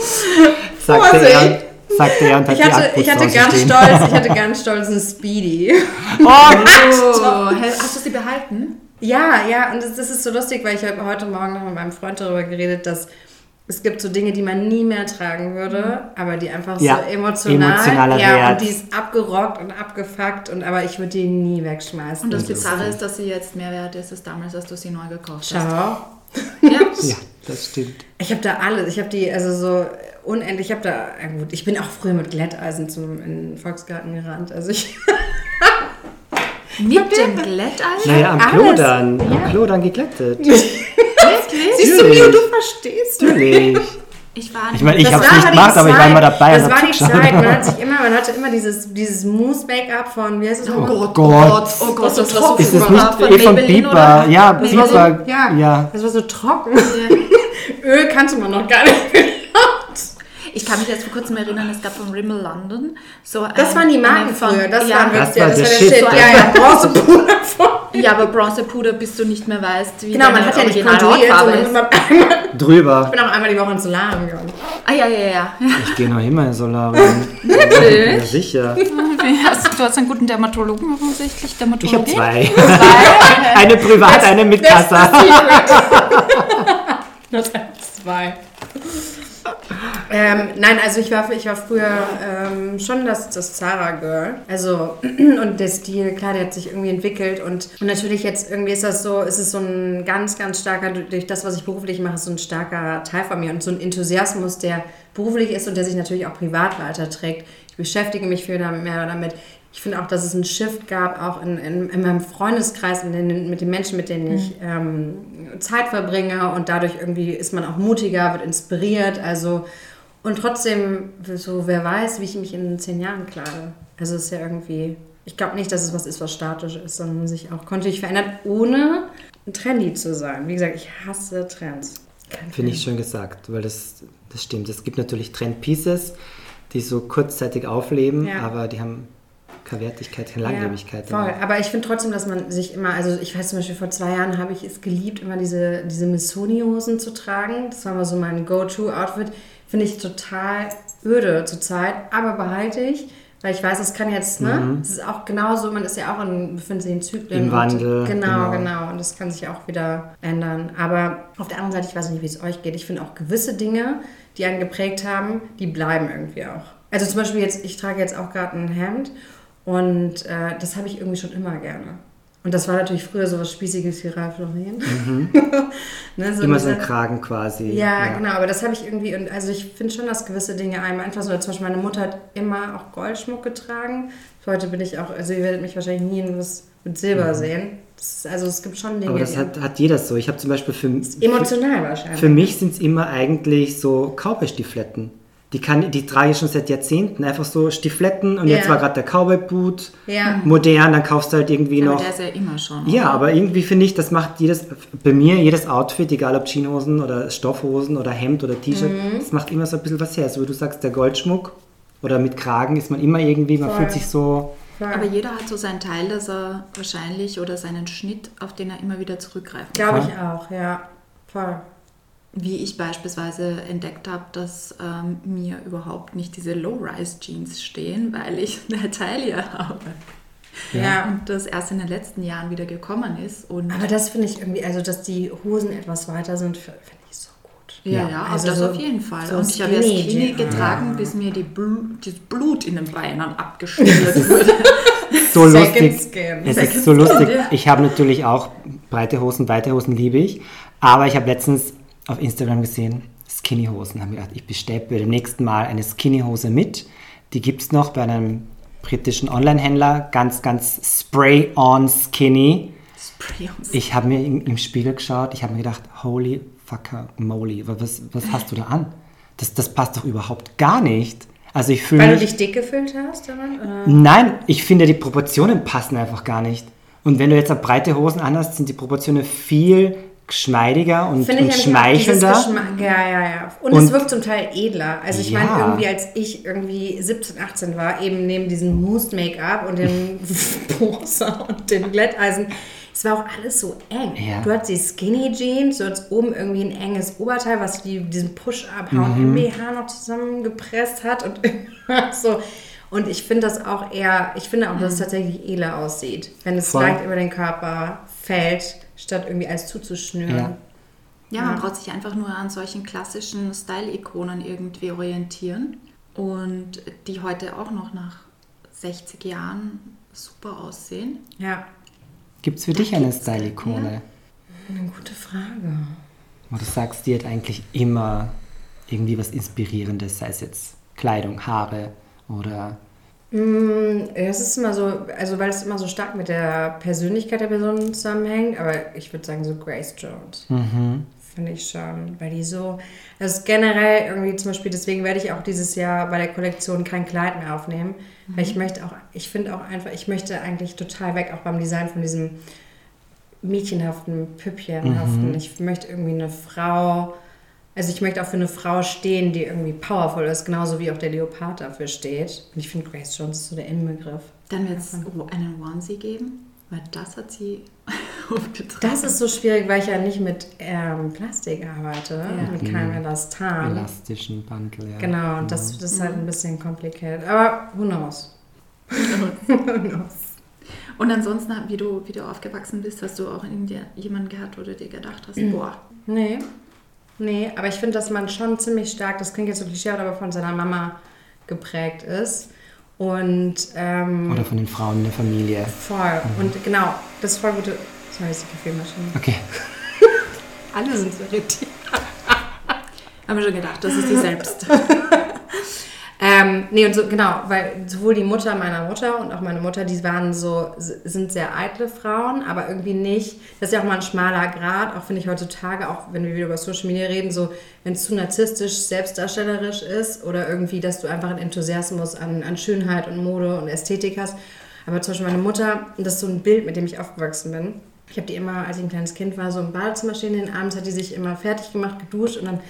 Speaker 2: sagte,
Speaker 3: Vorsicht.
Speaker 2: er, sagte er und hat
Speaker 3: Ich
Speaker 2: die
Speaker 3: hatte, ich ganz stolz, ich hatte ganz stolz einen Speedy.
Speaker 2: Oh,
Speaker 4: Oh, hast du sie behalten?
Speaker 3: Ja, ja, und das, das ist so lustig, weil ich habe heute Morgen noch mit meinem Freund darüber geredet, dass es gibt so Dinge, die man nie mehr tragen würde, aber die einfach
Speaker 2: Ja,
Speaker 3: so emotional,
Speaker 2: emotionaler
Speaker 3: ja,
Speaker 2: Wert.
Speaker 3: und die ist abgerockt und abgefuckt und aber ich würde die nie wegschmeißen.
Speaker 4: Und das
Speaker 2: Das ist
Speaker 4: Bizarre ist, dass sie jetzt mehr wert ist als damals, als du sie neu gekauft hast.
Speaker 3: Ciao.
Speaker 4: Ja.
Speaker 2: ja, das stimmt.
Speaker 3: Ich habe da alles. Ich habe die, also so unendlich. Ich habe da, gut, ich bin auch früher mit Glätteisen zum in den Volksgarten gerannt. Also ich,
Speaker 4: Mit dem Glätteisen?
Speaker 2: Naja, am. Klo dann.
Speaker 3: Ja.
Speaker 2: Am Klo dann geglättet.
Speaker 4: Wirklich?
Speaker 3: siehst du, wie du verstehst.
Speaker 2: Natürlich.
Speaker 4: Ich war
Speaker 2: Ich meine, ich
Speaker 3: Das
Speaker 2: habe es nicht gemacht, aber ich war immer dabei
Speaker 3: Das
Speaker 2: und
Speaker 3: war die. Zeit. Man, hat sich immer, man hatte immer dieses, dieses Mousse-Make-up von, wie heißt es
Speaker 4: Oh
Speaker 3: nochmal?
Speaker 4: Gott,
Speaker 2: Gott.
Speaker 4: oh Gott, oh Gott,
Speaker 3: Das
Speaker 4: das
Speaker 3: war so
Speaker 2: Ist
Speaker 4: so
Speaker 2: es
Speaker 4: von
Speaker 2: nicht eh von
Speaker 4: oder?
Speaker 2: Ja.
Speaker 3: Ja,
Speaker 2: Ja.
Speaker 3: das war so trocken. Öl kannte man noch gar nicht.
Speaker 4: Ich kann mich jetzt vor kurzem erinnern, es gab von Rimmel London so
Speaker 3: Das
Speaker 4: ein-
Speaker 3: waren die Marken
Speaker 4: von-
Speaker 3: früher. Das
Speaker 4: ja,
Speaker 3: waren
Speaker 2: Das
Speaker 3: wirklich,
Speaker 2: war
Speaker 3: das
Speaker 2: der
Speaker 3: war der
Speaker 2: Shit.
Speaker 3: Shit. Ja, ja, Bronzepuder von.
Speaker 4: Ja, aber Bronzepuder, bis du nicht mehr weißt, wie
Speaker 3: Genau, man hat ja nicht kontrolliert,
Speaker 4: Hautfarbe
Speaker 3: sondern
Speaker 4: ist.
Speaker 3: man einmal, ich
Speaker 2: Drüber.
Speaker 3: bin auch einmal die Woche ins Solarium gegangen.
Speaker 4: Ah, ja, ja, ja.
Speaker 2: Ich gehe noch immer in Solarium. ja, sicher.
Speaker 4: Hast, du hast einen guten Dermatologen offensichtlich.
Speaker 2: Ich habe zwei.
Speaker 4: Zwei?
Speaker 2: Eine privat, eine mit Kassa.
Speaker 3: Das sind zwei. Ähm, nein, also ich war, ich war früher ähm, schon das, das Zara-Girl. Also, und der Stil, klar, der hat sich irgendwie entwickelt. Und, und natürlich jetzt irgendwie ist das so, ist es so ein ganz, ganz starker, durch das, was ich beruflich mache, so ein starker Teil von mir. Und so ein Enthusiasmus, der beruflich ist und der sich natürlich auch privat weiterträgt. Ich beschäftige mich viel damit, mehr damit. Ich finde auch, dass es einen Shift gab, auch in, in, in meinem Freundeskreis, in den, mit den Menschen, mit denen ich ähm, Zeit verbringe. Und dadurch irgendwie ist man auch mutiger, wird inspiriert. Also, und trotzdem, so wer weiß, wie ich mich in zehn Jahren kleide. Also, es ist ja irgendwie, ich glaube nicht, dass es was ist, was statisch ist, sondern sich auch kontinuierlich verändert, ohne trendy zu sein. Wie gesagt, ich hasse Trends.
Speaker 2: Finde ich schön gesagt, weil das, das stimmt. Es gibt natürlich Trendpieces, die so kurzzeitig aufleben,
Speaker 3: Ja.
Speaker 2: aber die haben keine Wertigkeit, keine Langlebigkeit.
Speaker 3: Ja, voll. Aber ich finde trotzdem, dass man sich immer, also ich weiß zum Beispiel, vor zwei Jahren habe ich es geliebt, immer diese, diese Missoni-Hosen zu tragen. Das war mal so mein Go-To-Outfit. Finde ich total öde zurzeit, aber behalte ich, Weil ich weiß, es kann jetzt, ne? Es ist auch genauso, man ist ja auch in, befindet sich in Zyklen.
Speaker 2: Im Wandel,
Speaker 3: Genau,
Speaker 2: genau.
Speaker 3: genau. Und das kann sich auch wieder ändern. Aber auf der anderen Seite, ich weiß nicht, wie es euch geht. Ich finde auch gewisse Dinge, die einen geprägt haben, die bleiben irgendwie auch. Also zum Beispiel jetzt, ich trage jetzt auch gerade ein Hemd und äh, das habe ich irgendwie schon immer gerne. Und das war natürlich früher so was Spießiges wie Ralph Lauren. ne, so
Speaker 2: Immer so ein Kragen quasi.
Speaker 3: ja, genau, aber das habe ich irgendwie, und also ich finde schon, dass gewisse Dinge einem einfach so, zum Beispiel meine Mutter hat immer auch Goldschmuck getragen. Heute bin ich auch, also ihr werdet mich wahrscheinlich nie in was mit Silber sehen. Das ist, also es gibt schon Dinge,
Speaker 2: Mhm. Aber das hat, hat jeder so. Ich habe zum Beispiel für,
Speaker 3: emotional wahrscheinlich.
Speaker 2: Für mich sind es immer eigentlich so Cowboy-Stifletten. Die, kann, die trage ich schon seit Jahrzehnten. Einfach so Stifletten und jetzt
Speaker 3: Ja.
Speaker 2: war gerade der Cowboy-Boot
Speaker 3: Ja.
Speaker 2: modern, dann kaufst du halt irgendwie
Speaker 4: Aber
Speaker 2: noch.
Speaker 4: der ist ja immer schon.
Speaker 2: Ja,
Speaker 4: oder?
Speaker 2: aber irgendwie finde ich, das macht jedes, bei mir jedes Outfit, egal ob Jeanshosen oder Stoffhosen oder Hemd oder T-Shirt,
Speaker 3: Mhm.
Speaker 2: das macht immer so ein bisschen was her. So wie du sagst, der Goldschmuck oder mit Kragen ist man immer irgendwie, man
Speaker 3: Voll.
Speaker 2: fühlt sich so.
Speaker 4: Aber jeder hat so seinen Teil, dass er wahrscheinlich oder seinen Schnitt, auf den er immer wieder zurückgreifen kann.
Speaker 3: Glaube ich auch, ja. Voll.
Speaker 4: Wie ich beispielsweise entdeckt habe, dass ähm, mir überhaupt nicht diese Low-Rise-Jeans stehen, weil ich eine Taille habe.
Speaker 3: Ja.
Speaker 4: Und das erst in den letzten Jahren wieder gekommen ist. Und
Speaker 3: Aber das finde ich irgendwie, also dass die Hosen etwas weiter sind, finde ich so gut.
Speaker 4: ja,
Speaker 2: Ja.
Speaker 4: ja,
Speaker 3: Also
Speaker 4: das
Speaker 3: so-
Speaker 4: auf jeden Fall.
Speaker 3: so
Speaker 4: und ich habe ja
Speaker 3: Skinny Jeans.
Speaker 4: getragen, bis mir die Blu das Blut in den Beinen abgeschnürt wurde.
Speaker 2: So
Speaker 3: Second
Speaker 2: lustig. Es
Speaker 4: Second
Speaker 2: ist so lustig.
Speaker 4: ja.
Speaker 2: Ich habe natürlich auch breite Hosen, weite Hosen liebe ich. Aber ich habe letztens auf Instagram gesehen, Skinny-Hosen. Habe mir gedacht, ich bestelle beim nächsten Mal eine Skinny-Hose mit. Die gibt es noch bei einem britischen Online-Händler. Ganz, ganz spray-on skinny.
Speaker 4: Spray und
Speaker 2: Ich habe mir im, im Spiegel geschaut. Ich habe mir gedacht, holy fucker moly. Was, was hast du da an? Das, das passt doch überhaupt gar nicht. Also ich fühle
Speaker 3: Weil du
Speaker 2: mich...
Speaker 3: dich dick gefühlt hast daran? Oder?
Speaker 2: Nein, ich finde, die Proportionen passen einfach gar nicht. Und wenn du jetzt breite Hosen anhast, sind die Proportionen viel geschmeidiger und,
Speaker 3: Finde
Speaker 2: und schmeichelnder.
Speaker 3: Ja, ja, ja. Und,
Speaker 2: Und-
Speaker 3: es wirkt zum Teil edler. Also ich meine,
Speaker 2: Ja.
Speaker 3: irgendwie als ich irgendwie 17, 18 war, eben neben diesem Mousse-Make-up und dem Bronzer und dem Glätteisen, es war auch alles so eng.
Speaker 2: Ja.
Speaker 3: Du hattest die Skinny Jeans, du hattest oben irgendwie ein enges Oberteil, was die, diesen Push-Up H&M
Speaker 2: Mhm.
Speaker 3: BH noch zusammengepresst hat und so. Und ich finde das auch eher, ich finde auch, dass es tatsächlich edler aussieht, wenn es
Speaker 2: Voll.
Speaker 3: leicht über den Körper fällt, statt irgendwie alles zuzuschnüren.
Speaker 2: Ja.
Speaker 4: Ja, man braucht sich einfach nur an solchen klassischen Style-Ikonen irgendwie orientieren und die heute auch noch nach 60 Jahren super aussehen.
Speaker 3: Ja,
Speaker 2: Gibt es für dich eine Style-Ikone?
Speaker 3: eine gute Frage.
Speaker 2: Wo du sagst, die hat eigentlich immer irgendwie was Inspirierendes, sei es jetzt Kleidung, Haare oder...
Speaker 3: Mm, Es ist immer so, also weil es immer so stark mit der Persönlichkeit der Person zusammenhängt, aber ich würde sagen so Grace Jones. Finde ich schon, weil die so, das ist generell irgendwie zum Beispiel, deswegen werde ich auch dieses Jahr bei der Kollektion kein Kleid mehr aufnehmen, weil ich möchte auch, ich finde auch einfach, ich möchte eigentlich total weg, auch beim Design von diesem mädchenhaften, püppchenhaften. Ich möchte irgendwie eine Frau, also ich möchte auch für eine Frau stehen, die irgendwie powerful ist, genauso wie auch der Leopard dafür steht. Und ich finde Grace Jones ist so der Inbegriff.
Speaker 4: Dann wird es einen Onesie geben, weil das hat sie aufgetragen.
Speaker 3: Das ist so schwierig, weil ich ja nicht mit ähm, Plastik arbeite,
Speaker 4: Ja.
Speaker 3: mit keinem Elastan.
Speaker 2: elastischen Bundle. Ja.
Speaker 3: Genau, und das, das ist halt ein bisschen kompliziert. Aber who knows?
Speaker 4: Und ansonsten, wie du, wie du aufgewachsen bist, hast du auch in dir jemanden gehabt, wo du dir gedacht hast, boah,
Speaker 3: Nee. Nee, aber ich finde, dass man schon ziemlich stark, das klingt jetzt so klischee, aber von seiner Mama geprägt ist. Und ähm,
Speaker 2: Oder von den Frauen in der Familie.
Speaker 3: voll. Und genau, das ist voll gute. Sorry, ist die Kaffeemaschine.
Speaker 2: Okay.
Speaker 3: Alle sind so irritiert.
Speaker 4: haben wir schon gedacht, das ist die selbst.
Speaker 3: Ähm, nee, und so, genau, weil sowohl die Mutter meiner Mutter und auch meine Mutter, die waren so, sind sehr eitle Frauen, aber irgendwie nicht, das ist ja auch mal ein schmaler Grad, auch finde ich heutzutage, auch wenn wir wieder über Social Media reden, so, wenn es zu narzisstisch, selbstdarstellerisch ist oder irgendwie, dass du einfach einen Enthusiasmus an, an Schönheit und Mode und Ästhetik hast. Aber zum Beispiel meine Mutter, das ist so ein Bild, mit dem ich aufgewachsen bin. Ich habe die immer, als ich ein kleines Kind war, so im Badezimmer stehen, den abends hat die sich immer fertig gemacht, geduscht und dann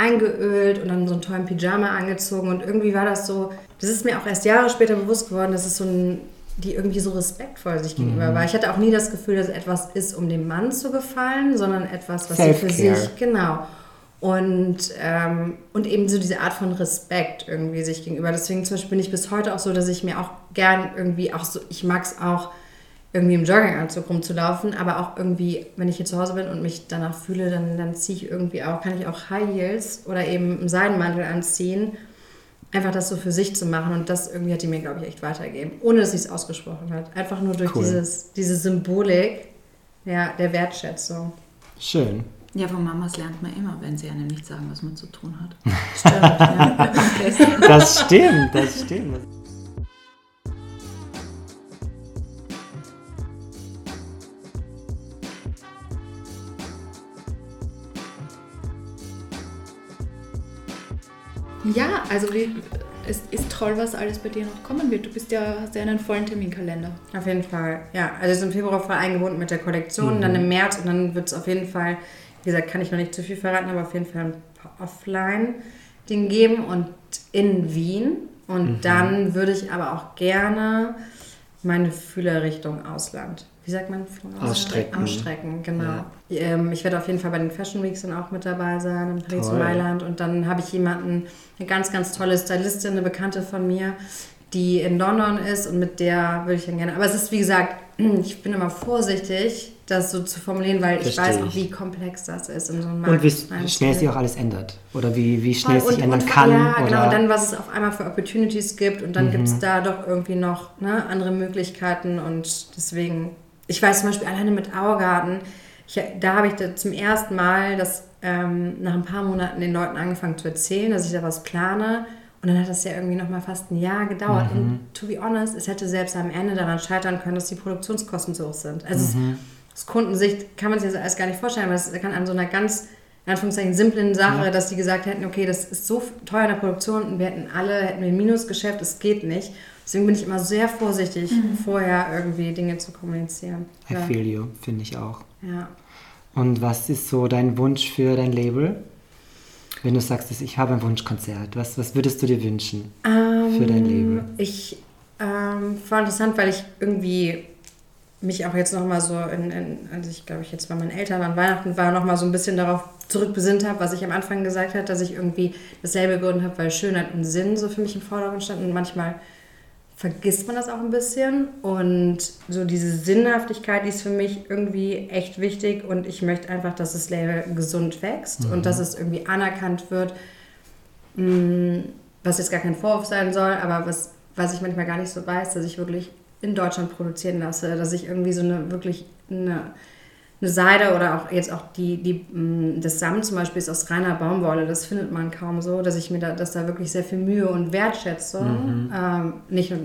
Speaker 3: eingeölt und dann so einen tollen Pyjama angezogen und irgendwie war das so, das ist mir auch erst Jahre später bewusst geworden, dass es so ein, die irgendwie so respektvoll sich gegenüber war. Ich hatte auch nie das Gefühl, dass es etwas ist, um dem Mann zu gefallen, sondern etwas, was sie für sich, genau. Und, ähm, und eben so diese Art von Respekt irgendwie sich gegenüber. Deswegen zum Beispiel bin ich bis heute auch so, dass ich mir auch gern irgendwie auch so, ich mag es auch, irgendwie im Jogginganzug rumzulaufen, aber auch irgendwie, wenn ich hier zu Hause bin und mich danach fühle, dann, dann ziehe ich irgendwie auch, kann ich auch High Heels oder eben einen Seidenmantel anziehen. Einfach das so für sich zu machen und das irgendwie hat die mir, glaube ich, echt weitergegeben, ohne dass sie es ausgesprochen hat. Einfach nur durch
Speaker 2: Cool.
Speaker 3: dieses, diese Symbolik ja, der Wertschätzung.
Speaker 2: Schön.
Speaker 4: Ja, von Mamas lernt man immer, wenn sie einem nicht sagen, was man zu tun hat.
Speaker 3: Stimmt, ja.
Speaker 2: Das stimmt, das stimmt.
Speaker 4: Ja, also wie, es ist toll, was alles bei dir noch kommen wird. Du bist ja, hast ja einen vollen Terminkalender.
Speaker 3: Auf jeden Fall, ja. Also ist im Februar voll eingebunden mit der Kollektion, dann im März und dann wird es auf jeden Fall, wie gesagt, kann ich noch nicht zu viel verraten, aber auf jeden Fall ein paar Offline-Dinge geben und in Wien. Und dann würde ich aber auch gerne meine Fühler Richtung Ausland. Wie sagt man?
Speaker 2: Ausstrecken.
Speaker 3: Ausstrecken, genau.
Speaker 2: Ja.
Speaker 3: Ähm, ich werde auf jeden Fall bei den Fashion Weeks dann auch mit dabei sein, in Paris
Speaker 2: Toll.
Speaker 3: und Mailand. Und dann habe ich jemanden, eine ganz, ganz tolle Stylistin, eine Bekannte von mir, die in London ist und mit der würde ich dann gerne. Aber es ist, wie gesagt, ich bin immer vorsichtig, das so zu formulieren, weil ich
Speaker 2: Verstehe
Speaker 3: weiß auch,
Speaker 2: ich.
Speaker 3: wie komplex das ist in so einem Markt.
Speaker 2: Und wie, schnell sich auch alles ändert. Oder wie, wie schnell es
Speaker 3: Und-
Speaker 2: sich ändern
Speaker 3: und-
Speaker 2: kann.
Speaker 3: Ja,
Speaker 2: oder
Speaker 3: genau. Und dann, was es auf einmal für Opportunities gibt. Und dann
Speaker 2: Mhm.
Speaker 3: gibt es da doch irgendwie noch ne, andere Möglichkeiten. Und deswegen, ich weiß zum Beispiel alleine mit Augarten, ich, da habe ich da zum ersten Mal das ähm, nach ein paar Monaten den Leuten angefangen zu erzählen, dass ich da was plane. Und dann hat das ja irgendwie nochmal fast ein Jahr gedauert.
Speaker 2: Mhm.
Speaker 3: Und to be honest, es hätte selbst am Ende daran scheitern können, dass die Produktionskosten zu hoch sind. Also es-
Speaker 2: Mhm.
Speaker 3: Aus Kundensicht kann man sich das alles gar nicht vorstellen, aber es kann an so einer ganz, in Anführungszeichen, simplen Sache, dass die gesagt hätten, okay, das ist so teuer in der Produktion und wir hätten alle, hätten wir ein Minusgeschäft, es geht nicht. Deswegen bin ich immer sehr vorsichtig, vorher irgendwie Dinge zu kommunizieren.
Speaker 2: I
Speaker 3: Ja.
Speaker 2: feel you, finde ich auch.
Speaker 3: ja.
Speaker 2: Und was ist so dein Wunsch für dein Label? Wenn du sagst, ich habe ein Wunschkonzert, was, was würdest du dir wünschen für dein Label?
Speaker 3: Ähm, Ich ähm, war interessant, weil ich irgendwie mich auch jetzt nochmal so, in, in, als ich glaube ich jetzt bei meinen Eltern an Weihnachten war, nochmal so ein bisschen darauf zurückbesinnt habe, was ich am Anfang gesagt habe, dass ich irgendwie dasselbe gegründet habe, weil Schönheit und Sinn so für mich im Vordergrund standen. Und manchmal vergisst man das auch ein bisschen. Und so diese Sinnhaftigkeit, die ist für mich irgendwie echt wichtig. Und ich möchte einfach, dass das Label gesund wächst und dass es irgendwie anerkannt wird, mh, was jetzt gar kein Vorwurf sein soll, aber was, was ich manchmal gar nicht so weiß, dass ich wirklich in Deutschland produzieren lasse, dass ich irgendwie so eine wirklich eine, eine Seide oder auch jetzt auch die, die mh, das Samt zum Beispiel ist aus reiner Baumwolle, das findet man kaum so, dass ich mir da, dass da wirklich sehr viel Mühe und Wertschätzung ähm, nicht nur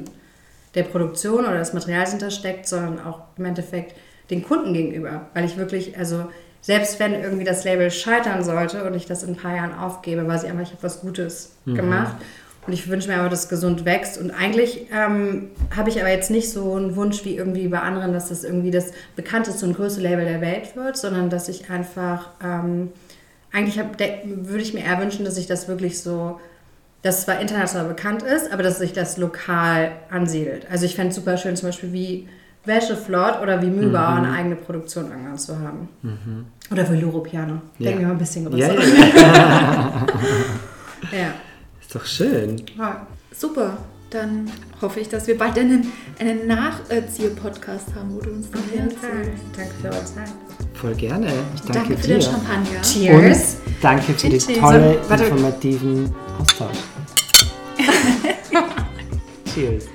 Speaker 3: der Produktion oder des Materials hintersteckt, sondern auch im Endeffekt den Kunden gegenüber, weil ich wirklich, also selbst wenn irgendwie das Label scheitern sollte und ich das in ein paar Jahren aufgebe, weiß ich einfach, ich habe was Gutes gemacht und ich wünsche mir aber, dass es gesund wächst und eigentlich ähm, habe ich aber jetzt nicht so einen Wunsch wie irgendwie bei anderen, dass das irgendwie das bekannteste und größte Label der Welt wird, sondern dass ich einfach, ähm, eigentlich hab, würde ich mir eher wünschen, dass ich das wirklich so das zwar international bekannt ist, aber dass sich das lokal ansiedelt. Also ich fände es super schön, zum Beispiel wie Wäscheflot oder wie Mühlbauer eine eigene Produktion irgendwann zu haben. Oder wie Europiano.
Speaker 2: Ja.
Speaker 3: Denken wir mal ein bisschen größer.
Speaker 2: Ja, ja, ja. Ist doch schön.
Speaker 3: Ja.
Speaker 4: Super. Dann hoffe ich, dass wir bald einen, einen Nacherzieher-Podcast haben, wo du uns dann erzählst.
Speaker 3: Danke für eure Zeit.
Speaker 2: Voll gerne. Ich danke,
Speaker 4: Danke für
Speaker 2: dir.
Speaker 4: den Champagner.
Speaker 3: Cheers.
Speaker 2: Und danke für den
Speaker 4: Cheers.
Speaker 2: tollen,
Speaker 3: So,
Speaker 2: informativen Austausch. Cheers.